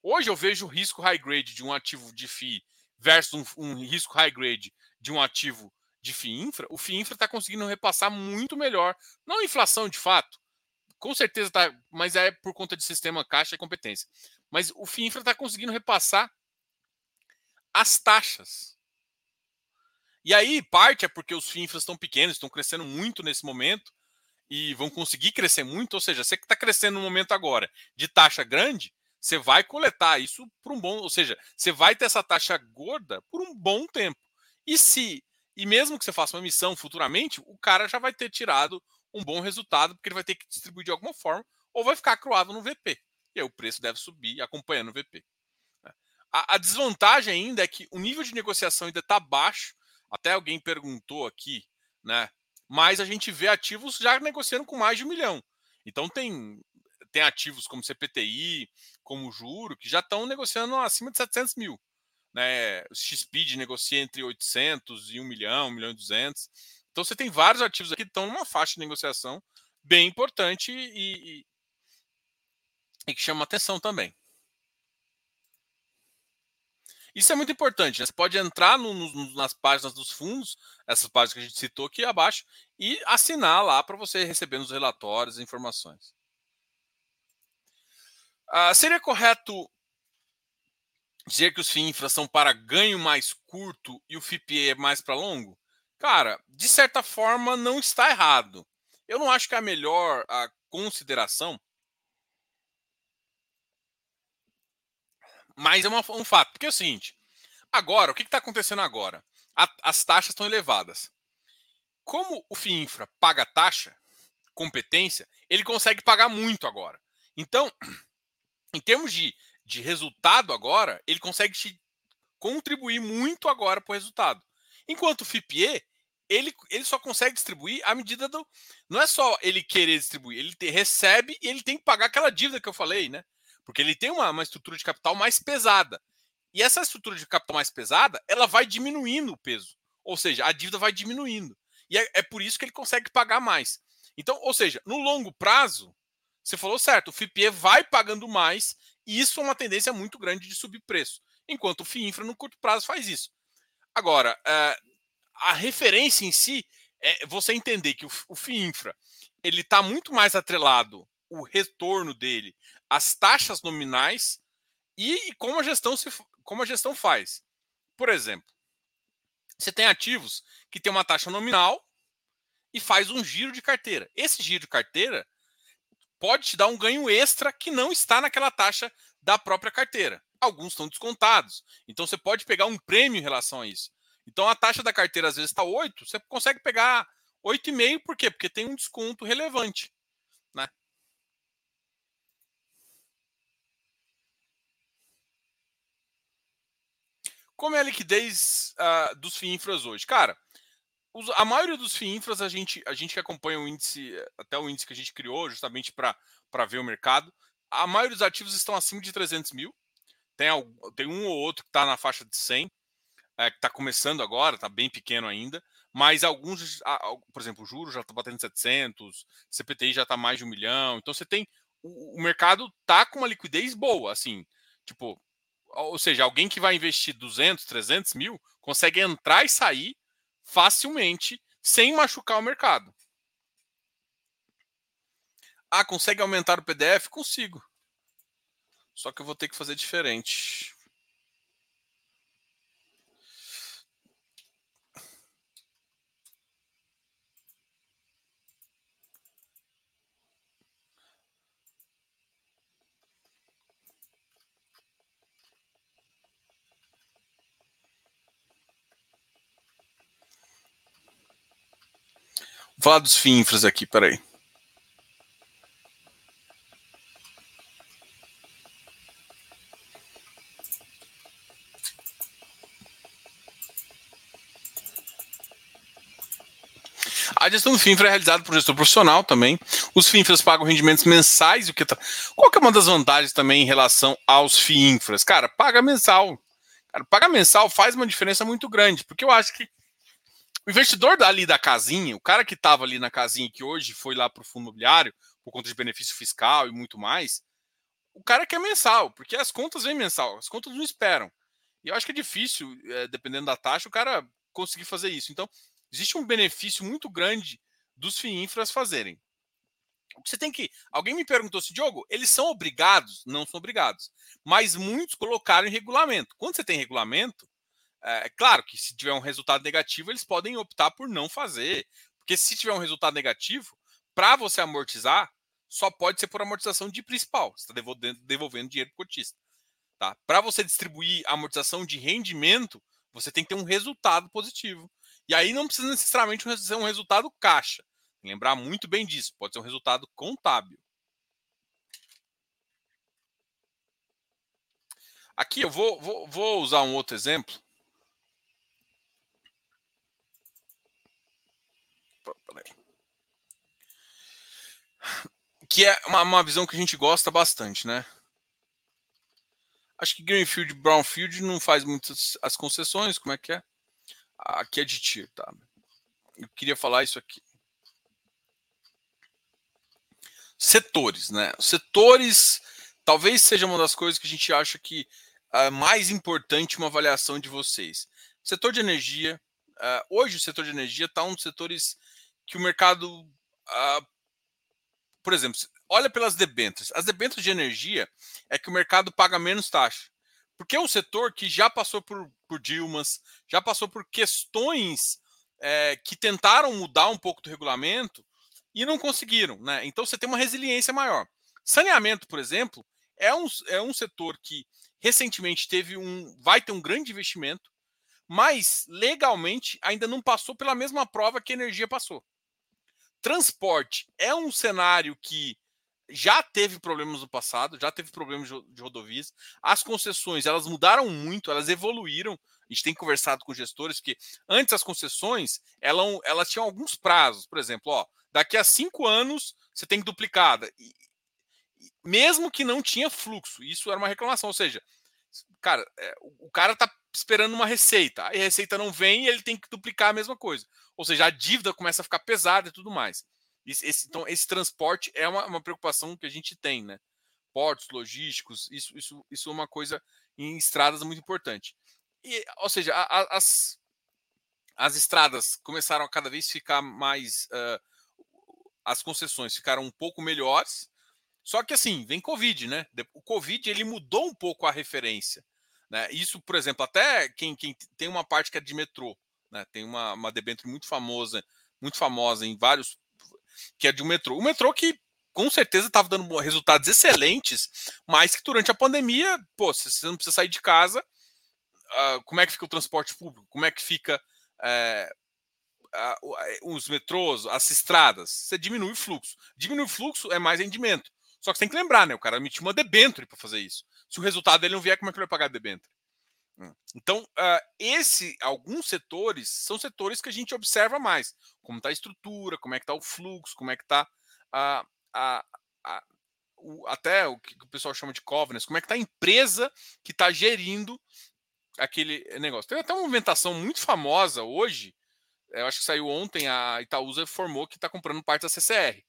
Hoje eu vejo o risco high grade de um ativo de FII versus um, um risco high grade de um ativo de FII infra. O FII infra está conseguindo repassar muito melhor. Não a inflação de fato, com certeza está, mas é por conta de sistema caixa e competência. Mas o FII infra está conseguindo repassar as taxas e aí, parte é porque os FINFRAs estão pequenos, estão crescendo muito nesse momento e vão conseguir crescer muito. Ou seja, você que está crescendo no momento agora de taxa grande, você vai coletar isso por um bom. Ou seja, você vai ter essa taxa gorda por um bom tempo. E se. E mesmo que você faça uma emissão futuramente, o cara já vai ter tirado um bom resultado, porque ele vai ter que distribuir de alguma forma, ou vai ficar cruado no VP. E aí o preço deve subir acompanhando o VP. A, a desvantagem ainda é que o nível de negociação ainda está baixo até alguém perguntou aqui, né? Mas a gente vê ativos já negociando com mais de um milhão. Então tem, tem ativos como CPTI, como juro, que já estão negociando acima de 700 mil. Né? O XPID negocia entre 800 e 1 milhão, 1 milhão e 200. Então você tem vários ativos aqui que estão numa faixa de negociação bem importante e, e, e que chama atenção também. Isso é muito importante. Né? Você pode entrar no, no, nas páginas dos fundos, essas páginas que a gente citou aqui abaixo, e assinar lá para você receber nos relatórios e informações. Ah, seria correto dizer que os FIINFRA são para ganho mais curto e o FIPE é mais para longo? Cara, de certa forma não está errado. Eu não acho que é a melhor a consideração Mas é uma, um fato. Porque é o seguinte: agora, o que está acontecendo agora? A, as taxas estão elevadas. Como o FIINFRA paga taxa, competência, ele consegue pagar muito agora. Então, em termos de, de resultado agora, ele consegue te contribuir muito agora para o resultado. Enquanto o FIPE, ele, ele só consegue distribuir à medida do. Não é só ele querer distribuir, ele te, recebe e ele tem que pagar aquela dívida que eu falei, né? Porque ele tem uma, uma estrutura de capital mais pesada. E essa estrutura de capital mais pesada, ela vai diminuindo o peso. Ou seja, a dívida vai diminuindo. E é, é por isso que ele consegue pagar mais. Então, ou seja, no longo prazo, você falou certo, o FIPE vai pagando mais, e isso é uma tendência muito grande de subir preço. Enquanto o FIINFRA, no curto prazo, faz isso. Agora, é, a referência em si é você entender que o, o FIINFRA ele está muito mais atrelado o retorno dele às taxas nominais e, e como a gestão se como a gestão faz. Por exemplo, você tem ativos que tem uma taxa nominal e faz um giro de carteira. Esse giro de carteira pode te dar um ganho extra que não está naquela taxa da própria carteira. Alguns estão descontados. Então você pode pegar um prêmio em relação a isso. Então a taxa da carteira às vezes está 8, você consegue pegar 8,5, por quê? Porque tem um desconto relevante. Né? Como é a liquidez uh, dos FIINFRAs hoje? Cara, os, a maioria dos FIINFRAs, a gente, a gente que acompanha o índice, até o índice que a gente criou, justamente para ver o mercado, a maioria dos ativos estão acima de 300 mil. Tem, tem um ou outro que está na faixa de 100, é, que está começando agora, está bem pequeno ainda, mas alguns, por exemplo, o juros já está batendo 700, CPTI já está mais de um milhão, então você tem, o, o mercado está com uma liquidez boa, assim, tipo, ou seja, alguém que vai investir 200, 300 mil consegue entrar e sair facilmente sem machucar o mercado. Ah, consegue aumentar o PDF? Consigo. Só que eu vou ter que fazer diferente. Falar dos FINFRAs aqui, peraí. A gestão do FINFRA é realizada por gestor profissional também. Os FINFRAs pagam rendimentos mensais. O que tá... Qual que é uma das vantagens também em relação aos FINFRAs? Cara, paga mensal. Cara, paga mensal faz uma diferença muito grande, porque eu acho que o investidor ali da casinha, o cara que estava ali na casinha que hoje foi lá para o fundo imobiliário por conta de benefício fiscal e muito mais, o cara quer mensal, porque as contas vêm mensal, as contas não esperam. E eu acho que é difícil, é, dependendo da taxa, o cara conseguir fazer isso. Então, existe um benefício muito grande dos FIINFRAs fazerem. Você tem que. Alguém me perguntou se, Diogo, eles são obrigados? Não são obrigados. Mas muitos colocaram em regulamento. Quando você tem regulamento, é claro que se tiver um resultado negativo, eles podem optar por não fazer. Porque se tiver um resultado negativo, para você amortizar, só pode ser por amortização de principal. Você está devolvendo, dinheiro para o cotista. Tá? Para você distribuir amortização de rendimento, você tem que ter um resultado positivo. E aí não precisa necessariamente ser um resultado caixa. Lembrar muito bem disso. Pode ser um resultado contábil. Aqui eu vou, vou, vou usar um outro exemplo. Que é uma, uma visão que a gente gosta bastante, né? Acho que Greenfield Brownfield não faz muitas as concessões, como é que é? Aqui é de TIR, tá? Eu queria falar isso aqui. Setores, né? Setores talvez seja uma das coisas que a gente acha que é mais importante uma avaliação de vocês. Setor de energia. Uh, hoje o setor de energia está um dos setores que o mercado. Por exemplo, olha pelas debêntures. As debêntures de energia é que o mercado paga menos taxa. Porque é um setor que já passou por, por Dilmas, já passou por questões é, que tentaram mudar um pouco do regulamento e não conseguiram. Né? Então você tem uma resiliência maior. Saneamento, por exemplo, é um, é um setor que recentemente teve um. vai ter um grande investimento, mas legalmente ainda não passou pela mesma prova que a energia passou. Transporte é um cenário que já teve problemas no passado, já teve problemas de rodovias. As concessões, elas mudaram muito, elas evoluíram. A gente tem conversado com gestores que antes as concessões, elas, elas tinham alguns prazos. Por exemplo, ó, daqui a cinco anos você tem que duplicada. E, mesmo que não tinha fluxo, isso era uma reclamação. Ou seja, cara, é, o cara está esperando uma receita, aí a receita não vem e ele tem que duplicar a mesma coisa. Ou seja, a dívida começa a ficar pesada e tudo mais. Esse, então, esse transporte é uma, uma, preocupação que a gente tem, né? Portos, logísticos, isso, isso, isso é uma coisa em estradas muito importante. E, ou seja, a, a, as, as estradas começaram a cada vez ficar mais. Uh, as concessões ficaram um pouco melhores. Só que assim, vem Covid, né? O Covid ele mudou um pouco a referência. Né? Isso, por exemplo, até quem, quem tem uma parte que é de metrô, né? Tem uma, uma debênture muito famosa, muito famosa em vários que é de um metrô. O metrô que com certeza estava dando resultados excelentes, mas que durante a pandemia, pô, você não precisa sair de casa, uh, como é que fica o transporte público? Como é que fica uh, os metrôs, as estradas? Você diminui o fluxo. Diminui o fluxo é mais rendimento. Só que você tem que lembrar, né? O cara emitiu uma debênture para fazer isso. Se o resultado dele não vier, como é que ele vai pagar a debênture? Hum. Então, uh, esse, alguns setores são setores que a gente observa mais, como está a estrutura, como é que está o fluxo, como é que está a, a, a, o, até o que o pessoal chama de governance, como é que está a empresa que está gerindo aquele negócio. Tem até uma movimentação muito famosa hoje, eu acho que saiu ontem, a Itaúsa informou que está comprando parte da CCR.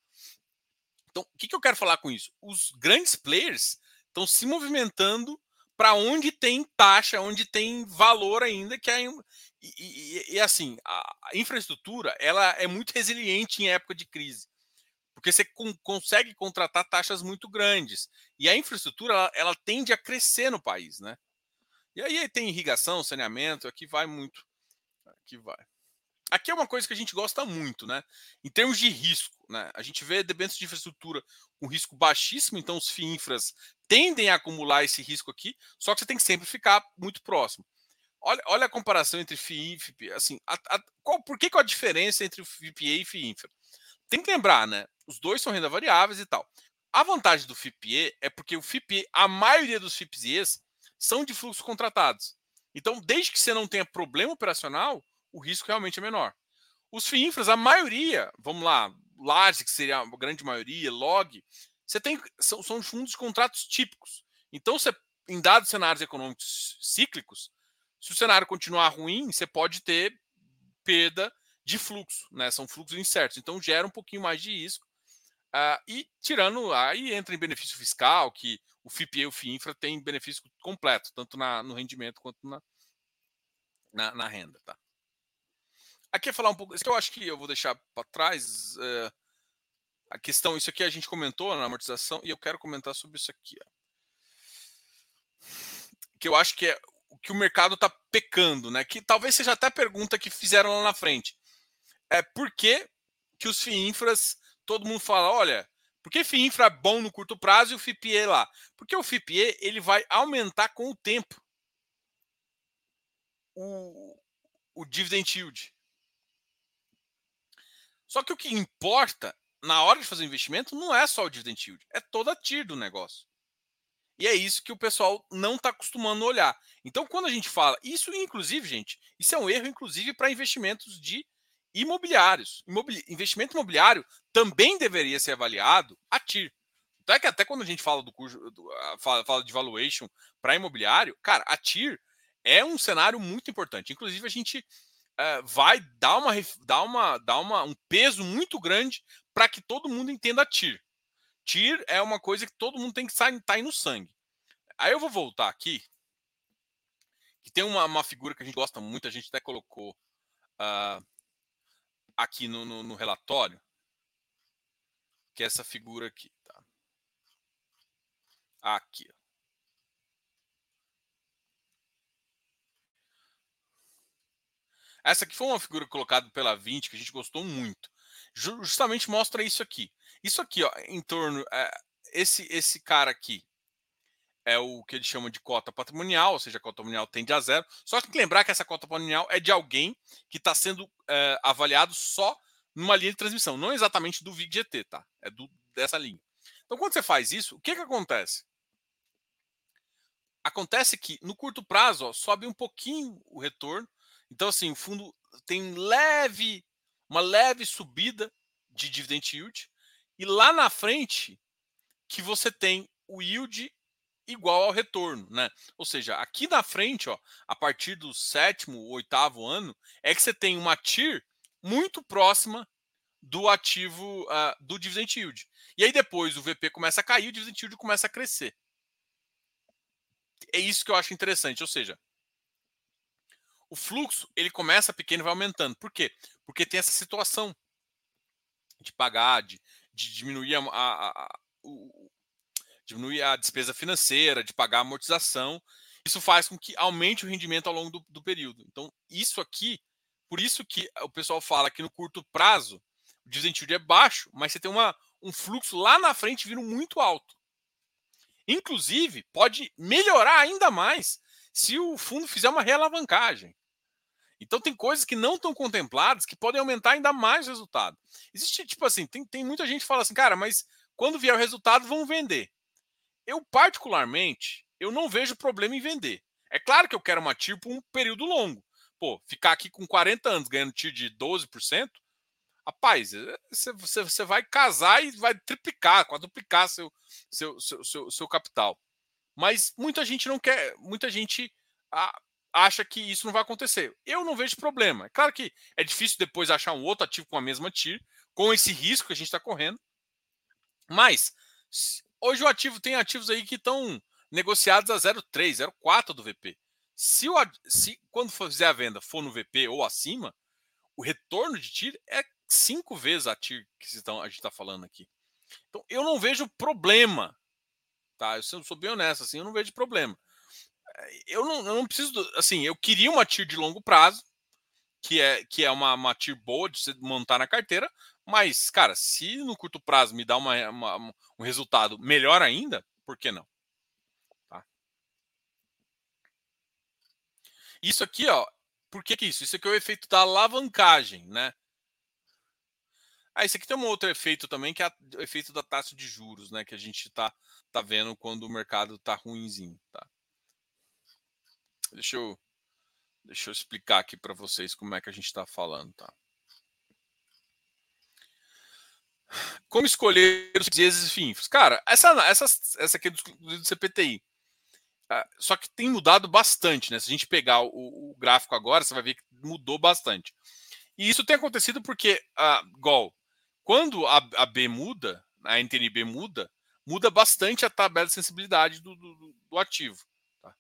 Então, o que, que eu quero falar com isso? Os grandes players estão se movimentando para onde tem taxa, onde tem valor ainda, que é. E, e, e assim, a, infraestrutura ela é muito resiliente em época de crise. Porque você com, consegue contratar taxas muito grandes. E a infraestrutura ela, ela, tende a crescer no país, né? E aí tem irrigação, saneamento, aqui vai muito. Aqui vai. Aqui é uma coisa que a gente gosta muito, né? Em termos de risco, né? A gente vê debêntures de infraestrutura com risco baixíssimo, então os FIINFRAs tendem a acumular esse risco aqui, só que você tem que sempre ficar muito próximo. Olha, olha a comparação entre FII e. Assim, a, a, qual, por que, qual a diferença entre o FIPE e FIINFRA? Tem que lembrar, né? Os dois são renda variáveis e tal. A vantagem do FIPE é porque o FIPE, a maioria dos FIPEs são de fluxos contratados. Então, desde que você não tenha problema operacional, o risco realmente é menor. Os FIINFRAs, a maioria, vamos lá, LARS, que seria a grande maioria, LOG, você tem são, são fundos de contratos típicos. Então, você, em dados cenários econômicos cíclicos, se o cenário continuar ruim, você pode ter perda de fluxo, né? São fluxos incertos. Então, gera um pouquinho mais de risco. Uh, e tirando, aí entra em benefício fiscal, que o FIPE e o FIINFRA têm benefício completo, tanto na, no rendimento quanto na, na, na renda. Tá? Aqui é falar um pouco. Isso que eu acho que eu vou deixar para trás. É, a questão, isso aqui a gente comentou na amortização, e eu quero comentar sobre isso aqui. Ó. Que eu acho que é o que o mercado está pecando, né? Que talvez seja até a pergunta que fizeram lá na frente. É por que, que os FIINFRAs, todo mundo fala, olha, por que FIINFRA é bom no curto prazo e o FIPE lá? Porque o FIPE ele vai aumentar com o tempo o, o dividend yield. Só que o que importa na hora de fazer o investimento não é só o dividend yield, é toda a TIR do negócio. E é isso que o pessoal não está acostumando a olhar. Então, quando a gente fala, isso inclusive, gente, isso é um erro, inclusive, para investimentos de imobiliários. Imobili investimento imobiliário também deveria ser avaliado a TIR. Até que até quando a gente fala do do, fala, fala de valuation para imobiliário, cara, a TIR é um cenário muito importante. Inclusive, a gente é, vai dar, uma, dar, uma, dar uma, um peso muito grande para que todo mundo entenda TIR. TIR é uma coisa que todo mundo tem que estar tá aí no sangue. Aí eu vou voltar aqui, que tem uma, uma figura que a gente gosta muito, a gente até colocou uh, aqui no, no, no, relatório, que é essa figura aqui. Tá? Aqui. Essa aqui foi uma figura colocada pela 20 que a gente gostou muito. Justamente mostra isso aqui. Isso aqui, ó, em torno. É, esse, esse cara aqui é o que eles chamam de cota patrimonial, ou seja, a cota patrimonial tende a zero. Só que tem que lembrar que essa cota patrimonial é de alguém que está sendo é, avaliado só numa linha de transmissão, não exatamente do VIG-GT, tá? É do, dessa linha. Então, quando você faz isso, o que, que acontece? Acontece que no curto prazo ó, sobe um pouquinho o retorno. Então, assim, o fundo tem leve, uma leve subida de dividend yield. E lá na frente, que você tem o yield igual ao retorno, né? Ou seja, aqui na frente, ó, a partir do sétimo, oitavo ano, é que você tem uma TIR muito próxima do ativo uh, do dividend yield. E aí depois o VP começa a cair, o dividend yield começa a crescer. É isso que eu acho interessante, ou seja, o fluxo ele começa pequeno e vai aumentando. Por quê? Porque tem essa situação de pagar, de, de diminuir a, a, a o, diminuir a despesa financeira, de pagar a amortização. Isso faz com que aumente o rendimento ao longo do, do período. Então, isso aqui, por isso que o pessoal fala que no curto prazo o dividend é baixo, mas você tem uma, um fluxo lá na frente vindo muito alto. Inclusive, pode melhorar ainda mais se o fundo fizer uma realavancagem. Então tem coisas que não estão contempladas que podem aumentar ainda mais o resultado. Existe, tipo assim, tem, tem muita gente que fala assim, cara, mas quando vier o resultado, vão vender. Eu, particularmente, eu não vejo problema em vender. É claro que eu quero uma TIR por um período longo. Pô, ficar aqui com 40 anos ganhando TIR de 12%, Rapaz, você, eh, você vai casar e vai triplicar, quadruplicar seu, seu, seu, seu, seu capital. Mas muita gente não quer, muita gente acha que isso não vai acontecer. Eu não vejo problema. É claro que é difícil depois achar um outro ativo com a mesma TIR, com esse risco que a gente está correndo. Mas hoje o ativo tem ativos aí que estão negociados a 0,3, 0,4 do VP. Se, o, se quando fizer a venda for no VP ou acima, o retorno de TIR é cinco vezes a TIR que a gente está falando aqui. Então, eu não vejo problema. Tá? Eu sou bem honesto, assim, eu não vejo problema. Eu não, eu não preciso. Assim, eu queria uma TIR de longo prazo, que é, que é uma, uma TIR boa de você montar na carteira, mas, cara, se no curto prazo me dá uma, uma, um resultado melhor ainda, por que não? Tá? Isso aqui, ó, por que, que isso? Isso aqui é o efeito da alavancagem, né? Ah, isso aqui tem um outro efeito também, que é o efeito da taxa de juros, né? Que a gente está tá vendo quando o mercado está ruimzinho, tá? Deixa eu, deixa eu explicar aqui para vocês como é que a gente está falando, tá? Como escolher os dias FINFs? Cara, essa, essa, essa aqui é do, do CPTI. Ah, só que tem mudado bastante, né? Se a gente pegar o, o, gráfico agora, você vai ver que mudou bastante. E isso tem acontecido porque, ah, igual, quando a, a B muda, a NTNB muda, muda bastante a tabela de sensibilidade do, do, do ativo. Tá?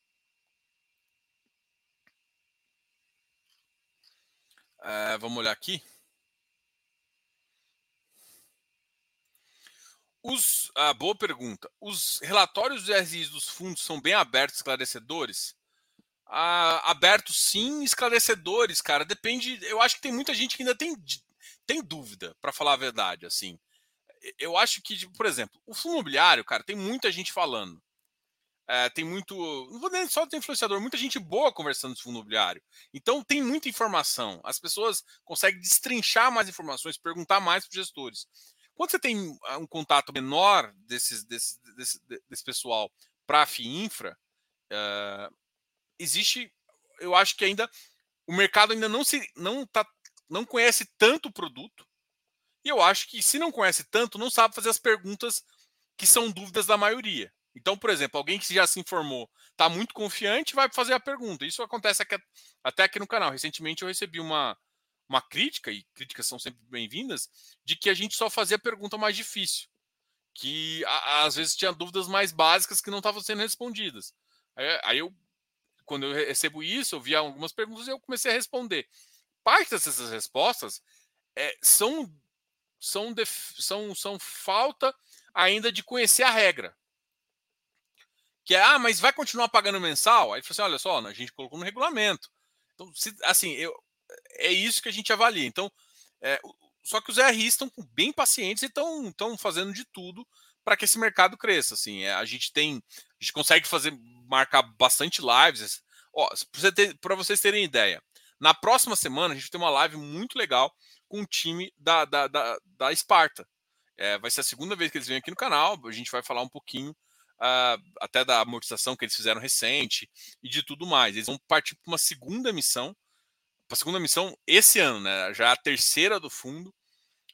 É, vamos olhar aqui. Os, ah, boa pergunta. Os relatórios de RIs dos fundos são bem abertos, esclarecedores? Ah, abertos sim, esclarecedores, cara. Depende. Eu acho que tem muita gente que ainda tem tem dúvida, para falar a verdade, assim. Eu acho que, tipo, por exemplo, o fundo imobiliário, cara, tem muita gente falando. É, tem muito. Não vou nem só ter influenciador, muita gente boa conversando sobre fundo imobiliário. Então tem muita informação. As pessoas conseguem destrinchar mais informações, perguntar mais para os gestores. Quando você tem ah, um contato menor desses, desse, desse, desse pessoal para a FIINFRA, é, existe, eu acho que ainda o mercado ainda não se não está não conhece tanto o produto. E eu acho que se não conhece tanto, não sabe fazer as perguntas que são dúvidas da maioria. Então, por exemplo, alguém que já se informou, está muito confiante, vai fazer a pergunta. Isso acontece aqui, até aqui no canal. Recentemente eu recebi uma, uma crítica, e críticas são sempre bem-vindas, de que a gente só fazia a pergunta mais difícil. Que a, às vezes tinha dúvidas mais básicas que não estavam sendo respondidas. Aí, aí eu, quando eu recebo isso, eu algumas perguntas e eu comecei a responder parte dessas respostas é, são, são, são, são falta ainda de conhecer a regra. Que é, ah, mas vai continuar pagando mensal? Aí ele falou assim: olha só, a gente colocou no regulamento. Então, se, assim, eu, é isso que a gente avalia. Então, é, só que os RIs estão bem pacientes e estão fazendo de tudo para que esse mercado cresça. Assim, é, a gente tem, a gente consegue fazer, marcar bastante lives. Para vocês terem ideia, na próxima semana, a gente tem uma live muito legal com o time da, da, da, da Esparta. É, vai ser a segunda vez que eles vêm aqui no canal. A gente vai falar um pouquinho uh, até da amortização que eles fizeram recente e de tudo mais. Eles vão partir para uma segunda missão, para a segunda missão esse ano, né? Já a terceira do fundo.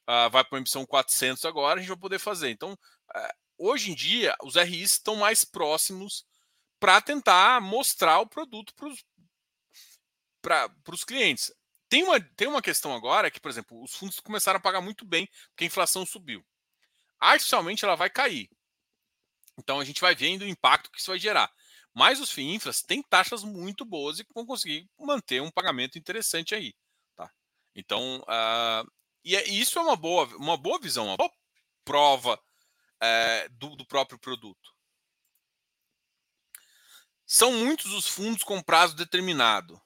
Uh, vai para uma missão 400 agora, a gente vai poder fazer. Então, uh, hoje em dia, os RIs estão mais próximos para tentar mostrar o produto para os clientes. Tem uma, tem uma questão agora que, por exemplo, os fundos começaram a pagar muito bem porque a inflação subiu. Artificialmente ela vai cair. Então a gente vai vendo o impacto que isso vai gerar. Mas os FIINFRAs têm taxas muito boas e vão conseguir manter um pagamento interessante aí. Tá? Então, uh, e isso é uma boa, uma boa visão, uma boa prova uh, do, do próprio produto. São muitos os fundos com prazo determinado.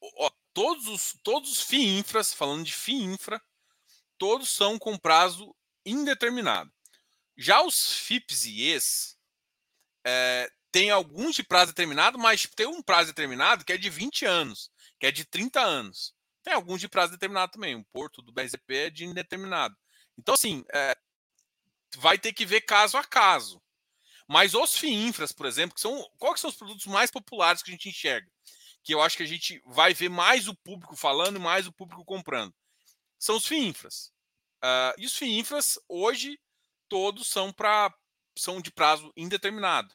ó, todos os, todos os FII infras, falando de FII infra, todos são com prazo indeterminado. Já os FIPS e ES é, tem alguns de prazo determinado, mas tem um prazo determinado que é de 20 anos, que é de 30 anos. Tem alguns de prazo determinado também. O Porto do BRZP é de indeterminado. Então, assim, é, vai ter que ver caso a caso. Mas os FIINFRAs, por exemplo, que são, quais são os produtos mais populares que a gente enxerga? que eu acho que a gente vai ver mais o público falando e mais o público comprando. São os FIINFRAs. Uh, e os FIINFRAs, hoje, todos são, pra, são de prazo indeterminado.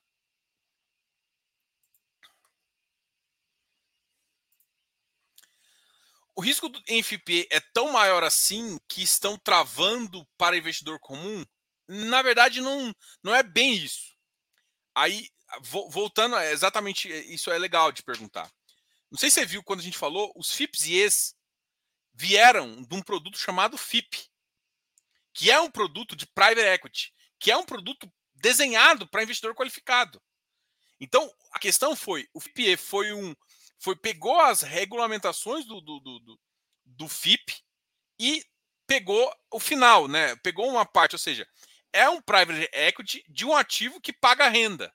O risco do NFP é tão maior assim que estão travando para investidor comum? Na verdade, não, não é bem isso. Aí, voltando, exatamente isso é legal de perguntar. Não sei se você viu quando a gente falou, os FIPS e ES vieram de um produto chamado FIP, que é um produto de private equity, que é um produto desenhado para investidor qualificado. Então, a questão foi, o FIPE foi um foi pegou as regulamentações do, do, do, do FIP e pegou o final, né? Pegou uma parte, ou seja, é um private equity de um ativo que paga renda.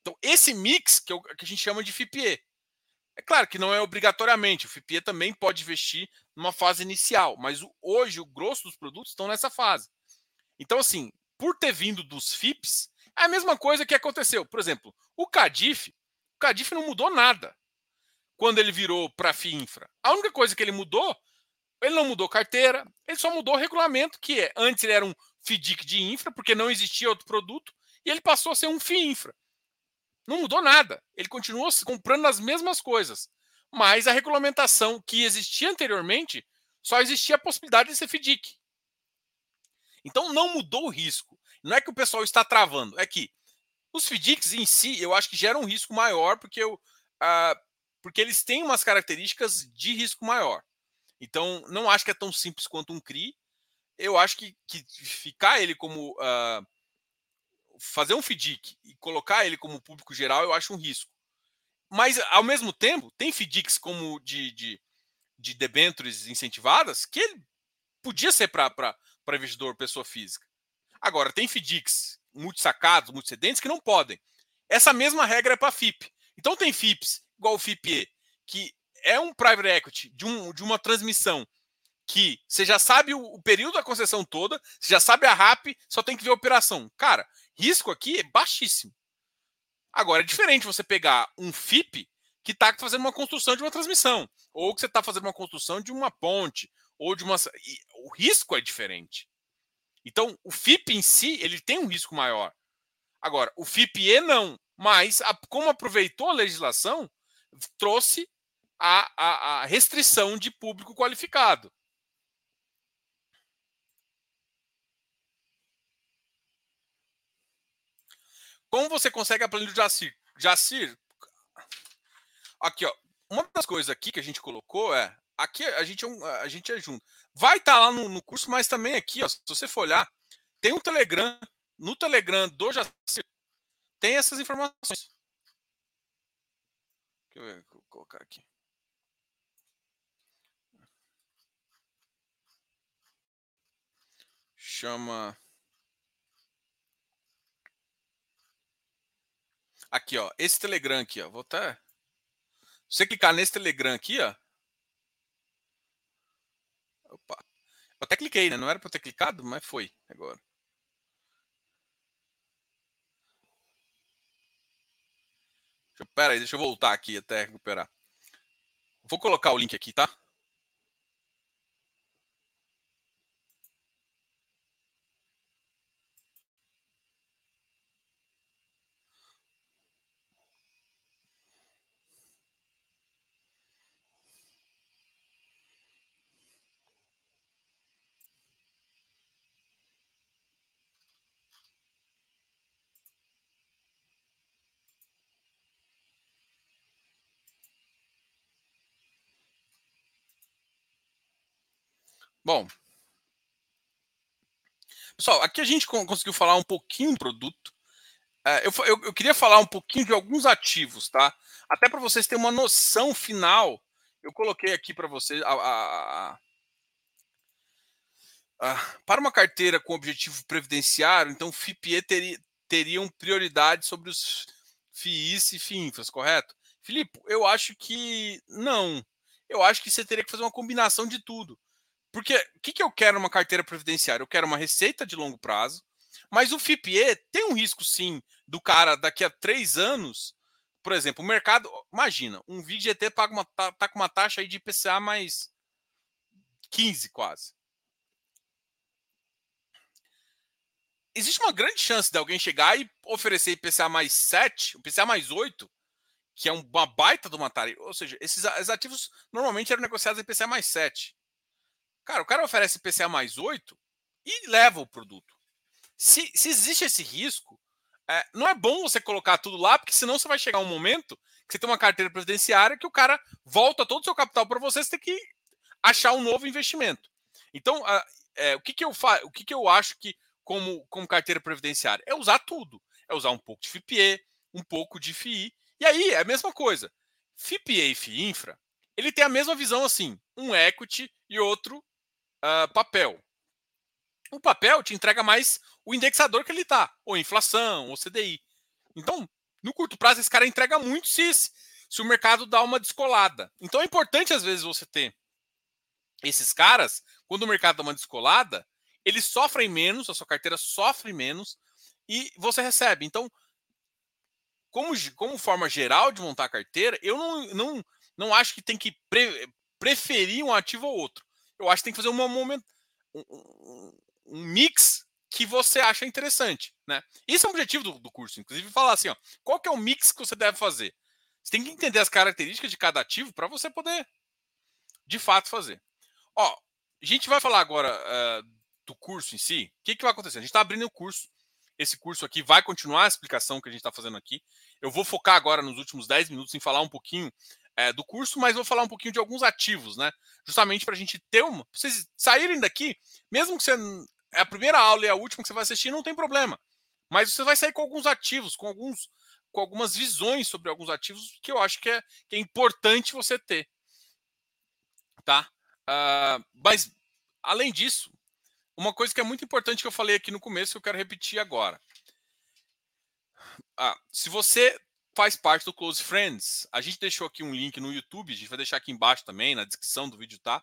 Então, esse mix que, eu, que a gente chama de FIPE. É claro que não é obrigatoriamente, o FIPE também pode investir numa fase inicial, mas hoje o grosso dos produtos estão nessa fase. Então, assim, por ter vindo dos FIPs, é a mesma coisa que aconteceu. Por exemplo, o Cadif, o Cadif não mudou nada quando ele virou para a FIINFRA. A única coisa que ele mudou, ele não mudou carteira, ele só mudou o regulamento, que é, antes ele era um FIDIC de infra, porque não existia outro produto, e ele passou a ser um FIINFRA. Não mudou nada. Ele continuou comprando as mesmas coisas. Mas a regulamentação que existia anteriormente só existia a possibilidade de ser FDIC. Então não mudou o risco. Não é que o pessoal está travando, é que os FDICs em si eu acho que geram um risco maior porque, eu, porque eles têm umas características de risco maior. Então não acho que é tão simples quanto um CRI. Eu acho que, que ficar ele como uh, fazer um FDIC e colocar ele como público geral, eu acho um risco. Mas, ao mesmo tempo, tem FDICs como de, de, de debêntures incentivadas que ele podia ser para investidor, pessoa física. Agora, tem FDICs muito sacados, muito que não podem. Essa mesma regra é para FIP. Então, tem FIPS, igual o FIPE, que é um private equity de, um, de uma transmissão que você já sabe o, período da concessão toda, você já sabe a RAP, só tem que ver a operação. Cara, risco aqui é baixíssimo. Agora, é diferente você pegar um FIP que está fazendo uma construção de uma transmissão, ou que você está fazendo uma construção de uma ponte, ou de uma. O risco é diferente. Então, o FIP em si, ele tem um risco maior. Agora, o FIPE não, mas a, como aproveitou a legislação, trouxe a, a, a restrição de público qualificado. Como você consegue a planilha do Jacir? Jacir, aqui, ó. Uma das coisas aqui que a gente colocou é. Aqui a gente é, um, a gente é junto. Vai estar tá lá no, no, curso, mas também aqui, ó, se você for olhar, tem um Telegram. No Telegram do Jacir tem essas informações. Deixa eu ver, vou colocar aqui. Chama. Aqui, ó, esse Telegram aqui, ó, vou até... Se você clicar nesse Telegram aqui, ó, até cliquei, né? Não era para ter clicado, mas foi agora. Eu, pera aí, deixa eu voltar aqui até recuperar. Vou colocar o link aqui, tá? Bom, pessoal, aqui a gente conseguiu falar um pouquinho do produto. É, eu, eu, eu, queria falar um pouquinho de alguns ativos, tá? Até para vocês terem uma noção final. Eu coloquei aqui para vocês a, a, a, para uma carteira com objetivo previdenciário, então FIPE teria, teriam prioridade sobre os FIIs e FIINFRAs, correto? Filipe, eu acho que não. Eu acho que você teria que fazer uma combinação de tudo. Porque o que, que eu quero numa carteira previdenciária? Eu quero uma receita de longo prazo, mas o FIPE tem um risco sim do cara daqui a três anos. Por exemplo, o mercado. Imagina, um VGT paga uma, tá, tá com uma taxa aí de IPCA mais 15 quase. Existe uma grande chance de alguém chegar e oferecer IPCA mais 7, IPCA mais 8, que é uma baita de uma. Ou seja, esses ativos normalmente eram negociados em IPCA mais 7. Cara, o cara oferece PCA mais 8 e leva o produto. Se, se existe esse risco, é, não é bom você colocar tudo lá, porque senão você vai chegar um momento que você tem uma carteira previdenciária que o cara volta todo o seu capital para você, você tem que achar um novo investimento. Então, é, o, que, que, eu fa o que, que eu acho que, como, como carteira previdenciária? É usar tudo. É usar um pouco de FIPE, um pouco de FII. E aí, é a mesma coisa. FIPE e FII Infra, ele tem a mesma visão assim, um equity e outro uh, papel. O papel te entrega mais o indexador que ele está, ou inflação, ou CDI. Então, no curto prazo, esse cara entrega muito se, se o mercado dá uma descolada. Então é importante, às vezes, você ter esses caras, quando o mercado dá uma descolada, eles sofrem menos, a sua carteira sofre menos e você recebe. Então, como, como forma geral de montar a carteira, eu não, não, não acho que tem que pre, preferir um ativo ou outro eu acho que tem que fazer uma momento, um, um, mix que você acha interessante, né? Isso é o objetivo do, do, curso, inclusive falar assim, ó, qual que é o mix que você deve fazer? Você tem que entender as características de cada ativo para você poder, de fato, fazer. Ó, a gente vai falar agora uh, do curso em si. O que, que vai acontecer? A gente está abrindo o curso. Esse curso aqui vai continuar a explicação que a gente está fazendo aqui. Eu vou focar agora nos últimos 10 minutos em falar um pouquinho é, do curso, mas vou falar um pouquinho de alguns ativos, né? Justamente para a gente ter uma. Pra vocês saírem daqui, mesmo que você. É a primeira aula e a última que você vai assistir, não tem problema. Mas você vai sair com alguns ativos, com alguns com algumas visões sobre alguns ativos que eu acho que é, que é importante você ter. Tá? Uh, mas, além disso, uma coisa que é muito importante que eu falei aqui no começo, eu quero repetir agora. Ah, se você faz parte do Close Friends. A gente deixou aqui um link no YouTube, a gente vai deixar aqui embaixo também, na descrição do vídeo, tá?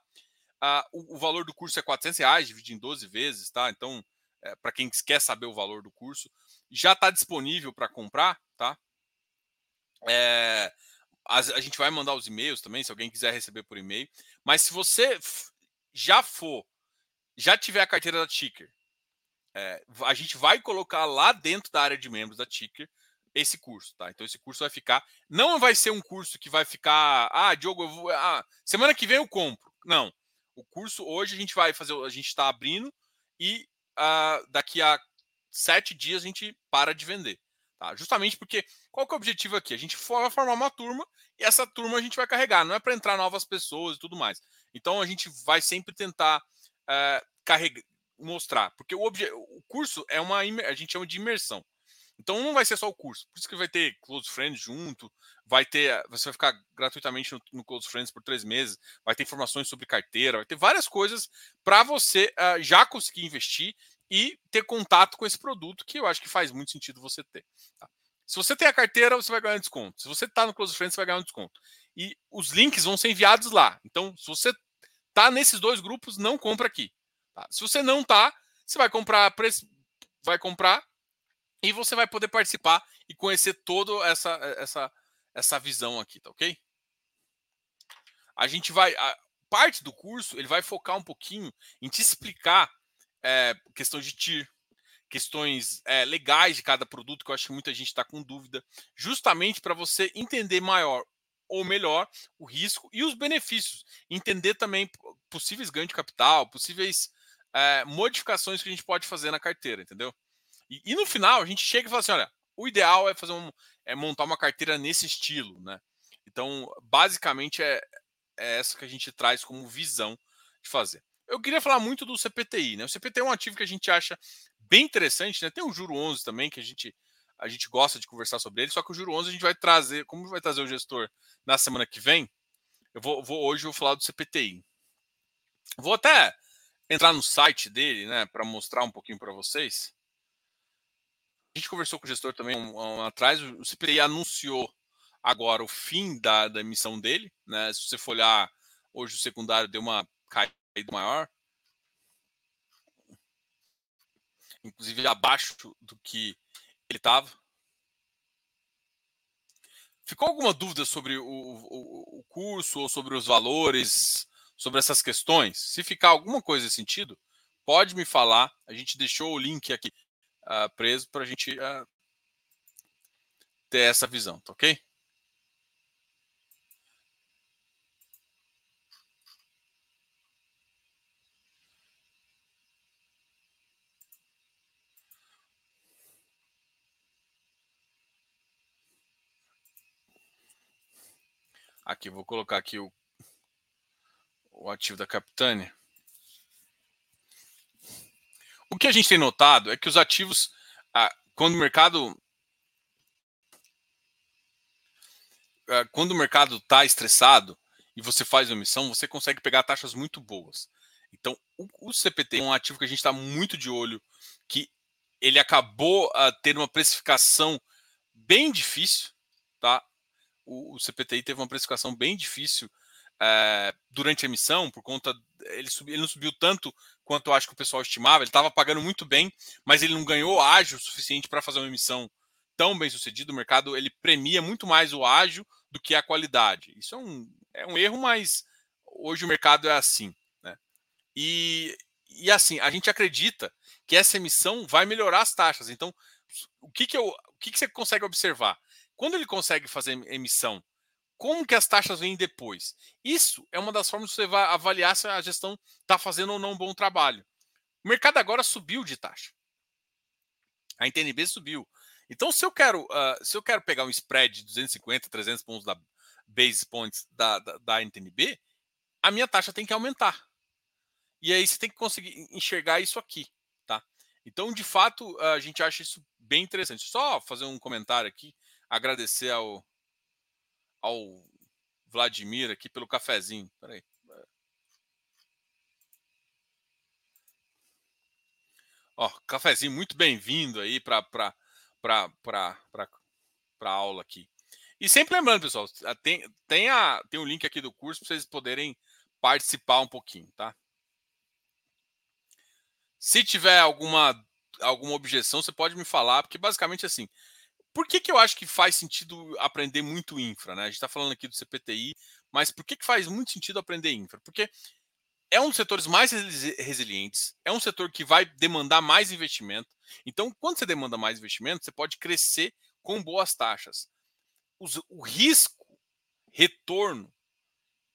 O, o, valor do curso é 400 reais, dividido em 12 vezes, tá? Então, é, para quem quer saber o valor do curso, já está disponível para comprar, tá? É, a, a, gente vai mandar os e-mails também, se alguém quiser receber por e-mail. Mas se você já for, já tiver a carteira da Ticker, é, a gente vai colocar lá dentro da área de membros da Ticker esse curso, tá? Então esse curso vai ficar, não vai ser um curso que vai ficar, ah, Diogo, eu vou, ah, semana que vem eu compro. Não. O curso hoje a gente vai fazer, a gente está abrindo e ah, daqui a sete dias a gente para de vender, tá? Justamente porque qual que é o objetivo aqui? A gente vai formar uma turma e essa turma a gente vai carregar, não é para entrar novas pessoas e tudo mais. Então a gente vai sempre tentar uh, carregar, mostrar, porque o, o curso é uma, a gente chama de imersão. Então não vai ser só o curso. Por isso que vai ter Close Friends junto, vai ter. Você vai ficar gratuitamente no, no Close Friends por três meses, vai ter informações sobre carteira, vai ter várias coisas para você uh, já conseguir investir e ter contato com esse produto que eu acho que faz muito sentido você ter. Tá? Se você tem a carteira, você vai ganhar um desconto. Se você está no Close Friends, você vai ganhar um desconto. E os links vão ser enviados lá. Então, se você está nesses dois grupos, não compra aqui. Tá? Se você não tá, você vai comprar, vai comprar e você vai poder participar e conhecer toda essa, essa, essa visão aqui, tá ok? A gente vai. A parte do curso ele vai focar um pouquinho em te explicar é, questão de TIR, questões é, legais de cada produto, que eu acho que muita gente está com dúvida, justamente para você entender maior ou melhor o risco e os benefícios. Entender também possíveis ganhos de capital, possíveis é, modificações que a gente pode fazer na carteira, entendeu? E, e, no final a gente chega e fala assim: olha, o ideal é fazer um, é montar uma carteira nesse estilo, né? Então, basicamente é, é essa que a gente traz como visão de fazer. Eu queria falar muito do CPTI, né? O CPTI é um ativo que a gente acha bem interessante, né? Tem o Juro 11 também, que a gente, a gente gosta de conversar sobre ele, só que o Juro 11 a gente vai trazer, como vai trazer o gestor na semana que vem, eu vou, vou hoje eu vou falar do CPTI. Vou até entrar no site dele, né, para mostrar um pouquinho para vocês. A gente conversou com o gestor também um, um, atrás, o CPTI anunciou agora o fim da, da emissão dele, né? Se você for olhar, hoje o secundário deu uma caída maior, inclusive abaixo do que ele estava. Ficou alguma dúvida sobre o, o, o, curso ou sobre os valores, sobre essas questões? Se ficar alguma coisa nesse sentido, pode me falar. A gente deixou o link aqui uh, preso para a gente uh, ter essa visão, tá ok? Aqui, vou colocar aqui o, o ativo da Capitânia. O que a gente tem notado é que os ativos, ah, quando o mercado. Ah, quando o mercado está estressado e você faz emissão, você consegue pegar taxas muito boas. Então, o, CPT é um ativo que a gente está muito de olho, que ele acabou uh, tendo uma precificação bem difícil, tá? o, o CPTI teve uma precificação bem difícil é, durante a emissão, por conta. Ele, subi, ele não subiu tanto quanto eu acho que o pessoal estimava. Ele estava pagando muito bem, mas ele não ganhou ágio suficiente para fazer uma emissão tão bem sucedida. O mercado ele premia muito mais o ágio do que a qualidade. Isso é um, é um erro, mas hoje o mercado é assim. Né? E, e assim, a gente acredita que essa emissão vai melhorar as taxas. Então, o que, que, eu, o que, que você consegue observar? Quando ele consegue fazer emissão, como que as taxas vêm depois? Isso é uma das formas que você avaliar se a gestão está fazendo ou não um bom trabalho. O mercado agora subiu de taxa. A NTNB subiu. Então, se eu quero, uh, se eu quero pegar um spread de 250, 300 pontos da base points da, da, da NTNB, a minha taxa tem que aumentar. E aí você tem que conseguir enxergar isso aqui, tá? Então, de fato, a gente acha isso bem interessante. Só fazer um comentário aqui agradecer ao, ao Vladimir aqui pelo cafezinho. Peraí. Ó, cafezinho muito bem-vindo aí para a aula aqui. E sempre lembrando, pessoal, tem, tem, a, tem um link aqui do curso para vocês poderem participar um pouquinho, tá? Se tiver alguma, alguma objeção, você pode me falar, porque basicamente assim, por que, que eu acho que faz sentido aprender muito infra? Né? A gente está falando aqui do CPTI, mas por que, que faz muito sentido aprender infra? Porque é um dos setores mais resilientes, é um setor que vai demandar mais investimento. Então, quando você demanda mais investimento, você pode crescer com boas taxas. O risco, retorno,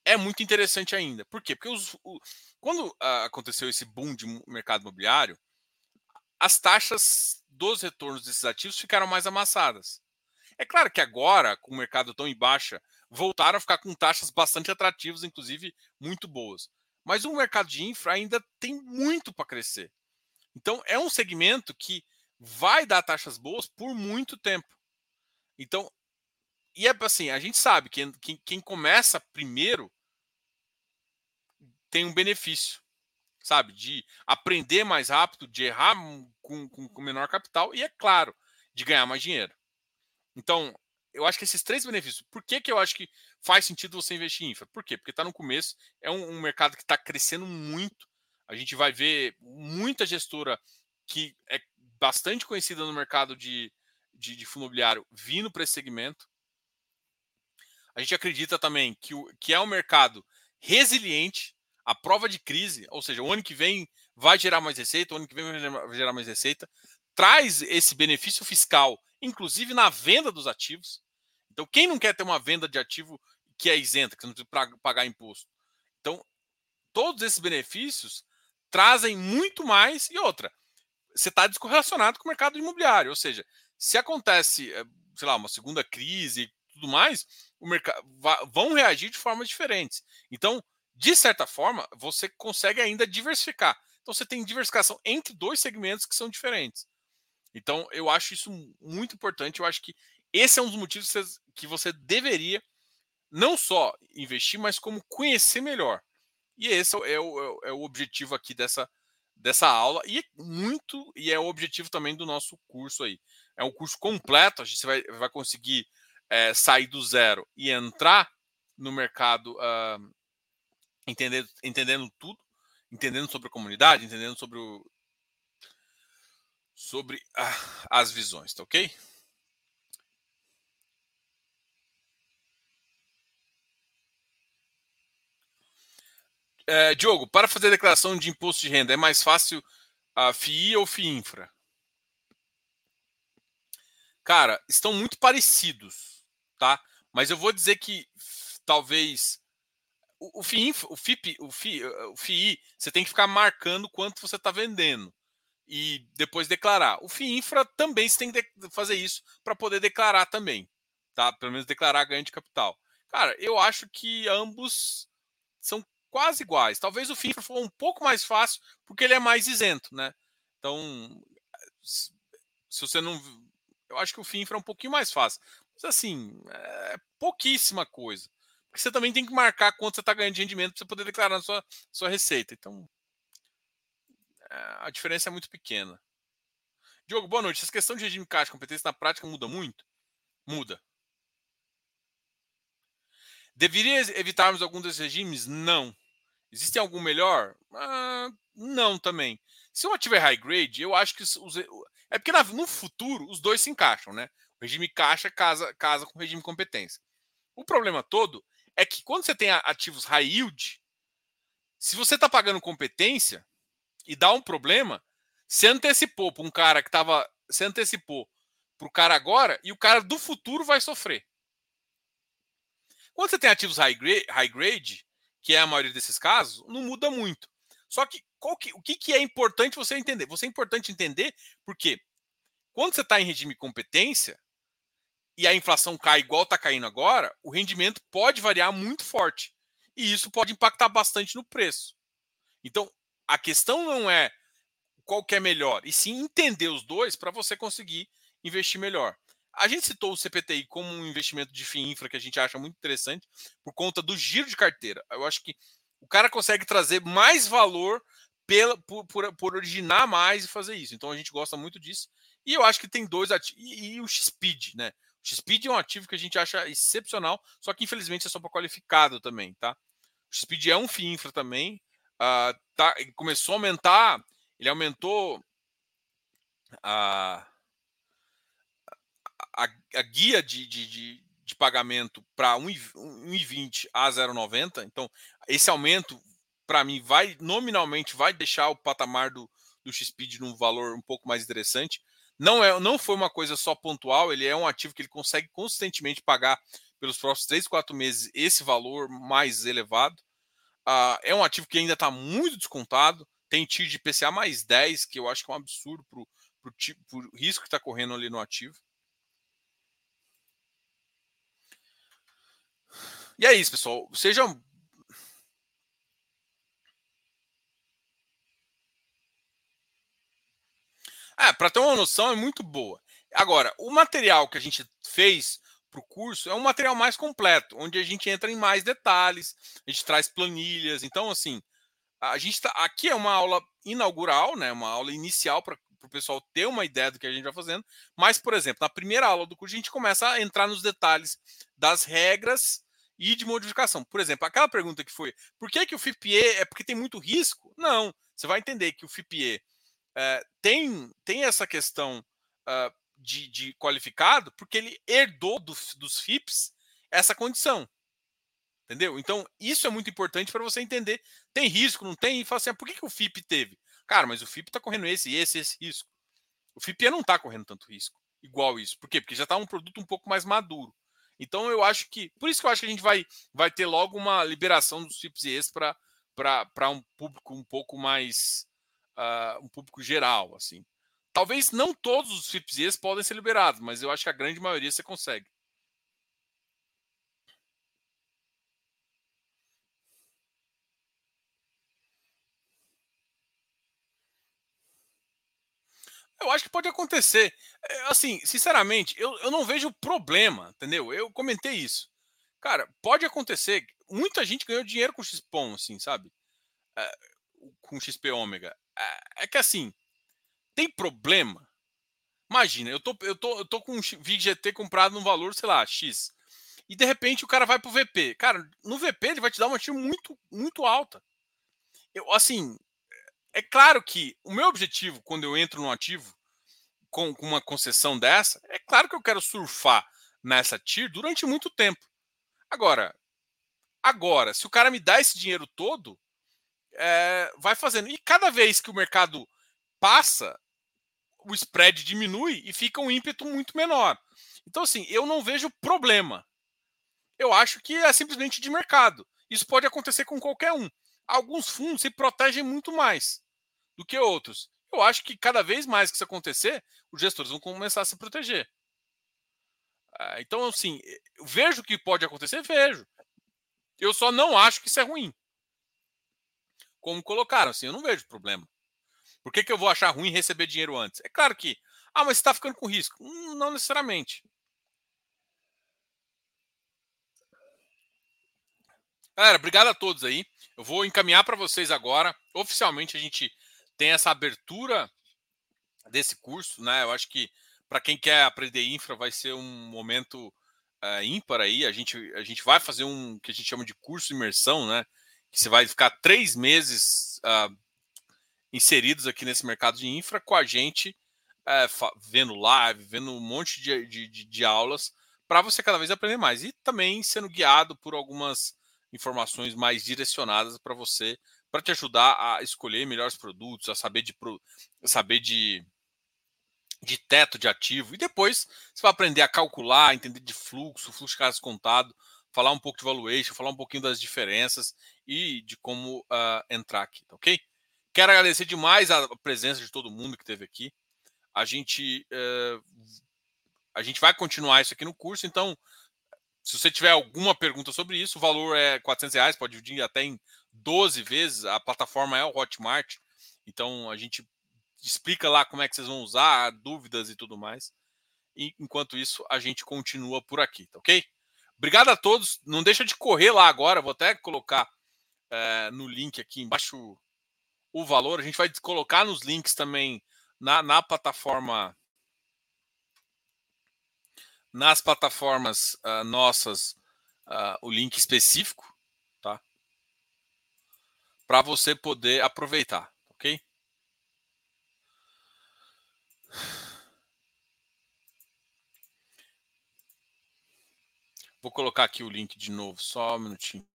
é muito interessante ainda. Por quê? Porque os, o, quando uh, aconteceu esse boom de mercado imobiliário, as taxas dos retornos desses ativos ficaram mais amassadas. É claro que agora, com o mercado tão em baixa, voltaram a ficar com taxas bastante atrativas, inclusive muito boas. Mas o mercado de infra ainda tem muito para crescer. Então, é um segmento que vai dar taxas boas por muito tempo. Então, e é assim, a gente sabe que quem, quem começa primeiro tem um benefício sabe? De aprender mais rápido, de errar com, com, com menor capital e, é claro, de ganhar mais dinheiro. Então, eu acho que esses três benefícios. Por que, que eu acho que faz sentido você investir em infra? Por quê? Porque está no começo, é um, um mercado que está crescendo muito. A gente vai ver muita gestora que é bastante conhecida no mercado de, de, de fundo imobiliário vindo para esse segmento. A gente acredita também que, o, que é um mercado resiliente, a prova de crise, ou seja, o ano que vem vai gerar mais receita, o ano que vem vai gerar mais receita, traz esse benefício fiscal, inclusive na venda dos ativos. Então, quem não quer ter uma venda de ativo que é isenta, que não precisa pagar imposto? Então, todos esses benefícios trazem muito mais. E outra, você está descorrelacionado com o mercado imobiliário. Ou seja, se acontece, eh, sei lá, uma segunda crise e tudo mais, o mercado vão reagir de formas diferentes. Então, de certa forma, você consegue ainda diversificar. Então, você tem diversificação entre dois segmentos que são diferentes. Então, eu acho isso muito importante. Eu acho que esse é um dos motivos que você deveria não só investir, mas como conhecer melhor. E esse é o, é o objetivo aqui dessa, dessa aula e muito e é o objetivo também do nosso curso aí. É um curso completo, a gente vai, vai conseguir é, sair do zero e entrar no mercado uh, entendendo, entendendo tudo, entendendo sobre a comunidade, entendendo sobre o, sobre uh, as visões, tá ok? É, Diogo, para fazer declaração de imposto de renda, é mais fácil a FII ou FIINFRA? Cara, estão muito parecidos, tá? Mas eu vou dizer que talvez o, o FII, o FIP, o FII, o FII, você tem que ficar marcando quanto você está vendendo e depois declarar. O FIINFRA também você tem que fazer isso para poder declarar também, tá? Pelo menos declarar ganho de capital. Cara, eu acho que ambos são quase iguais. Talvez o FIFA for um pouco mais fácil, porque ele é mais isento, né? Então, se você não. Eu acho que o FIFA é um pouquinho mais fácil. Mas assim, é pouquíssima coisa. Porque você também tem que marcar quanto você está ganhando de rendimento para você poder declarar na sua, sua receita. Então, é, a diferença é muito pequena. Diogo, boa noite. Essa questão de regime caixa competência na prática muda muito? Muda. Deveria evitarmos algum desses regimes? Não. Existe algum melhor? Ah, não também. Se o ativo é high grade, eu acho que os, é porque no futuro os dois se encaixam, né? O regime caixa casa, casa com o regime competência. O problema todo é que quando você tem ativos high yield, se você está pagando competência e dá um problema, você antecipou para um cara que estava. Você antecipou para o cara agora e o cara do futuro vai sofrer. Quando você tem ativos high grade, high grade que é a maioria desses casos, não muda muito. Só que, que o que, que é importante você entender? Você é importante entender porque quando você está em regime competência e a inflação cai igual está caindo agora, o rendimento pode variar muito forte. E isso pode impactar bastante no preço. Então, a questão não é qual que é melhor, e sim entender os dois para você conseguir investir melhor. A gente citou o CPTI como um investimento de FII infra que a gente acha muito interessante por conta do giro de carteira. Eu acho que o cara consegue trazer mais valor pela, por, por, por originar mais e fazer isso. Então a gente gosta muito disso. E eu acho que tem dois ativos. E, e o XPID, né? XPID é um ativo que a gente acha excepcional, só que infelizmente é só para qualificado também, tá? O XPID é um FII infra também. Uh, tá, começou a aumentar, ele aumentou a. A, a guia de, de, de, de pagamento para 1,20 a 0,90. Então, esse aumento, para mim, vai nominalmente vai deixar o patamar do, do XPID num valor um pouco mais interessante. Não, é, não foi uma coisa só pontual, ele é um ativo que ele consegue consistentemente pagar pelos próximos 3, 4 meses esse valor mais elevado. Uh, é um ativo que ainda está muito descontado, tem TIR de PCA mais 10, que eu acho que é um absurdo para o risco que está correndo ali no ativo. E é isso, pessoal. Sejam. Ah, para ter uma noção, é muito boa. Agora, o material que a gente fez para o curso é um material mais completo, onde a gente entra em mais detalhes, a gente traz planilhas. Então, assim, a gente tá. Aqui é uma aula inaugural, né? Uma aula inicial para o pessoal ter uma ideia do que a gente vai fazendo. Mas, por exemplo, na primeira aula do curso, a gente começa a entrar nos detalhes das regras e de modificação. Por exemplo, aquela pergunta que foi: por que, que o FIPE é porque tem muito risco? Não. você vai entender que o FIPE é, tem, tem essa questão uh, de, de, qualificado porque ele herdou do, dos FIPS essa condição. Entendeu? Então, isso é muito importante para você entender. Tem risco, não tem? E fala assim, ah, por que, que o FIP teve? Cara, mas o FIP está correndo esse, esse, esse risco. O FIP não está correndo tanto risco, igual isso. Por quê? Porque já está um produto um pouco mais maduro. Então, eu acho que. Por isso que eu acho que a gente vai, vai ter logo uma liberação dos FIPs e para um público um pouco mais. Uh, um público geral, assim. Talvez não todos os FIPs podem ser liberados, mas eu acho que a grande maioria você consegue. Eu acho que pode acontecer. É, assim, sinceramente, eu, eu não vejo problema, entendeu? Eu comentei isso. Cara, pode acontecer. Muita gente ganhou dinheiro com XPOM, assim, sabe? É, com XP ômega. É, é, que assim, tem problema. Imagina, eu tô, eu tô, eu tô com um VGT comprado no valor, sei lá, X. E de repente o cara vai pro VP. Cara, no VP ele vai te dar uma tiro muito, muito alta. Eu, assim, é claro que o meu objetivo, quando eu entro no ativo com, com uma concessão dessa, é claro que eu quero surfar nessa TIR durante muito tempo. Agora, agora, se o cara me dá esse dinheiro todo, é, vai fazendo. E cada vez que o mercado passa, o spread diminui e fica um ímpeto muito menor. Então, assim, eu não vejo problema. Eu acho que é simplesmente de mercado. Isso pode acontecer com qualquer um. Alguns fundos se protegem muito mais do que outros. Eu acho que cada vez mais que isso acontecer, os gestores vão começar a se proteger. Ah, então, assim, vejo que pode acontecer, vejo. Eu só não acho que isso é ruim. Como colocaram, assim, eu não vejo problema. Por que, que eu vou achar ruim receber dinheiro antes? É claro que, ah, mas está ficando com risco. Hum, não necessariamente. Galera, obrigado a todos aí. Eu vou encaminhar para vocês agora. Oficialmente a gente tem essa abertura desse curso, né? Eu acho que para quem quer aprender infra vai ser um momento uh, ímpar aí. A gente, a gente vai fazer um que a gente chama de curso imersão, né? Que você vai ficar três meses uh, inseridos aqui nesse mercado de infra com a gente, uh, vendo live, vendo um monte de, de, de, de aulas para você cada vez aprender mais e também sendo guiado por algumas informações mais direcionadas para você para te ajudar a escolher melhores produtos, a saber de saber de, de teto de ativo. E depois você vai aprender a calcular, entender de fluxo, fluxo de casa contado, falar um pouco de valuation, falar um pouquinho das diferenças e de como uh, entrar aqui, tá ok? Quero agradecer demais a presença de todo mundo que esteve aqui. A gente, uh, a gente vai continuar isso aqui no curso, então se você tiver alguma pergunta sobre isso, o valor é 400 reais, pode dividir até em 12 vezes. A plataforma é o Hotmart, então a gente explica lá como é que vocês vão usar, dúvidas e tudo mais. E enquanto isso, a gente continua por aqui, tá ok? Obrigado a todos. Não deixa de correr lá agora. Vou até colocar é, no link aqui embaixo o valor. A gente vai colocar nos links também na, na plataforma nas plataformas uh, nossas uh, o link específico, tá? Para você poder aproveitar, ok? Vou colocar aqui o link de novo, só um minutinho.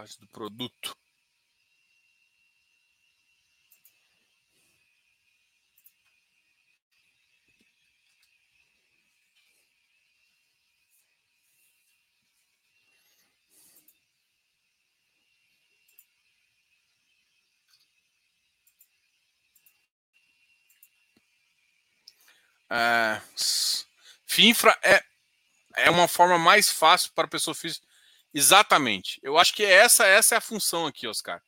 Parte do produto. É, FINFRA é, é uma forma mais fácil para a pessoa física. Exatamente. Eu acho que essa, essa é a função aqui, Oscar.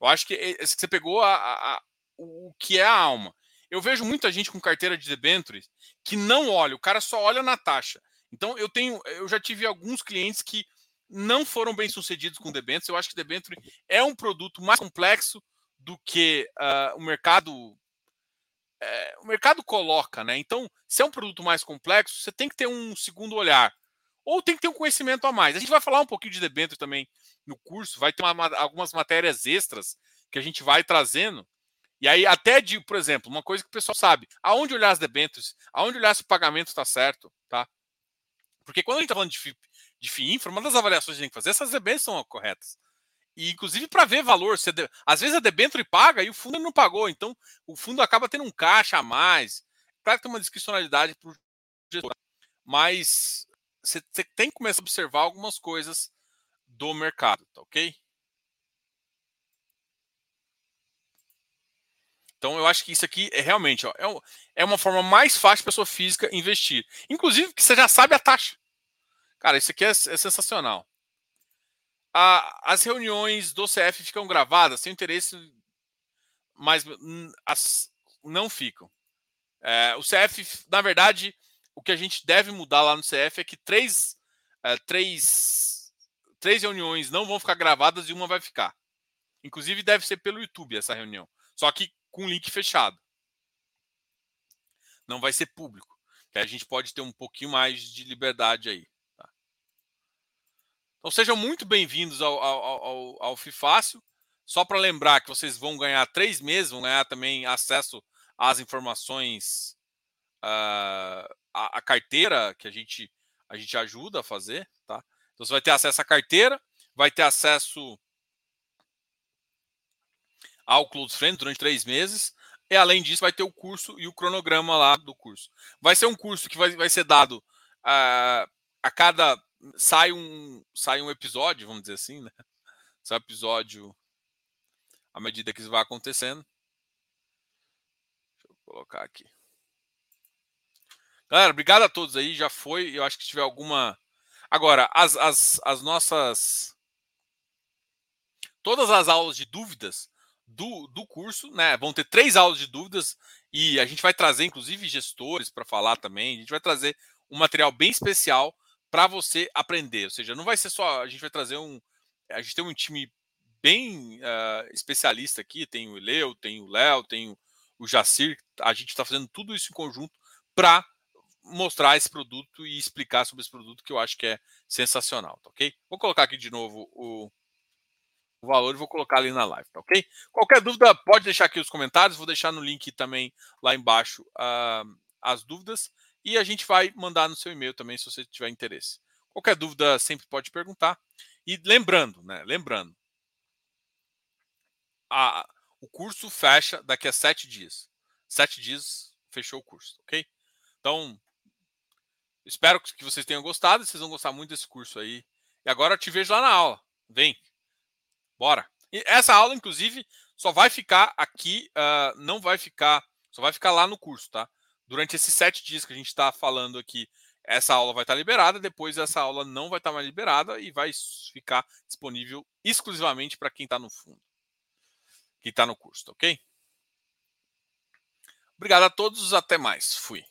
Eu acho que você pegou a, a, a, o que é a alma. Eu vejo muita gente com carteira de debentures que não olha, o cara só olha na taxa. Então eu tenho, eu já tive alguns clientes que não foram bem sucedidos com debentures. Eu acho que debenture é um produto mais complexo do que uh, o mercado é, o mercado coloca, né? Então, se é um produto mais complexo, você tem que ter um segundo olhar. Ou tem que ter um conhecimento a mais. A gente vai falar um pouquinho de debênture também no curso, vai ter uma, algumas matérias extras que a gente vai trazendo. E aí, até de, por exemplo, uma coisa que o pessoal sabe, aonde olhar as debêntures, aonde olhar se o pagamento está certo, tá? Porque quando a gente está falando de FII, de FII Infra, uma das avaliações que a gente tem que fazer, essas debêntures são corretas. E, inclusive, para ver valor, você, às vezes a debênture paga e o fundo não pagou, então o fundo acaba tendo um caixa a mais. Claro que tem uma discricionalidade para o gestor, mas você, tem que começar a observar algumas coisas do mercado, tá ok? Então, eu acho que isso aqui é realmente ó, é, é uma forma mais fácil para a pessoa física investir. Inclusive, que você já sabe a taxa. Cara, isso aqui é, é sensacional. A, as reuniões do CF ficam gravadas sem interesse, mas as, não ficam. É, o CF, na verdade, o que a gente deve mudar lá no CF é que três, é, três, três reuniões não vão ficar gravadas e uma vai ficar. Inclusive, deve ser pelo YouTube essa reunião. Só que com link fechado. Não vai ser público. Que a gente pode ter um pouquinho mais de liberdade aí. Tá? Então sejam muito bem-vindos ao, ao, ao, ao FIFácil. Só para lembrar que vocês vão ganhar três meses, vão ganhar também acesso às informações, uh, a, a, carteira que a gente, a gente ajuda a fazer. Tá? Então você vai ter acesso à carteira, vai ter acesso ao Close Friends durante três meses. E além disso, vai ter o curso e o cronograma lá do curso. Vai ser um curso que vai, vai ser dado uh, a cada. Sai um, sai um episódio, vamos dizer assim, né? Sai um episódio à medida que isso vai acontecendo. Deixa eu colocar aqui. Galera, obrigado a todos aí. Já foi. Eu acho que tiver alguma. Agora, as, as, as nossas. Todas as aulas de dúvidas do, do curso, né? Vão ter três aulas de dúvidas e a gente vai trazer, inclusive, gestores para falar também. A gente vai trazer um material bem especial para você aprender. Ou seja, não vai ser só. A gente vai trazer um. A gente tem um time bem uh, especialista aqui. Tem o Leo, tem o Léo, tem o Jacir. A gente está fazendo tudo isso em conjunto para mostrar esse produto e explicar sobre esse produto que eu acho que é sensacional, tá ok? Vou colocar aqui de novo o, o valor e vou colocar ali na live, tá ok? Qualquer dúvida, pode deixar aqui os comentários, vou deixar no link também lá embaixo uh, as dúvidas e a gente vai mandar no seu e-mail também se você tiver interesse. Qualquer dúvida sempre pode perguntar. E lembrando, né? Lembrando, a, o curso fecha daqui a sete dias. Sete dias fechou o curso, ok? Então, espero que vocês tenham gostado. Vocês vão gostar muito desse curso aí. E agora eu te vejo lá na aula. Vem! Bora. E essa aula, inclusive, só vai ficar aqui, uh, não vai ficar, só vai ficar lá no curso, tá? Durante esses sete dias que a gente está falando aqui, essa aula vai estar liberada, depois essa aula não vai estar mais liberada e vai ficar disponível exclusivamente para quem está no fundo, que está no curso, tá ok? Obrigado a todos, até mais. Fui.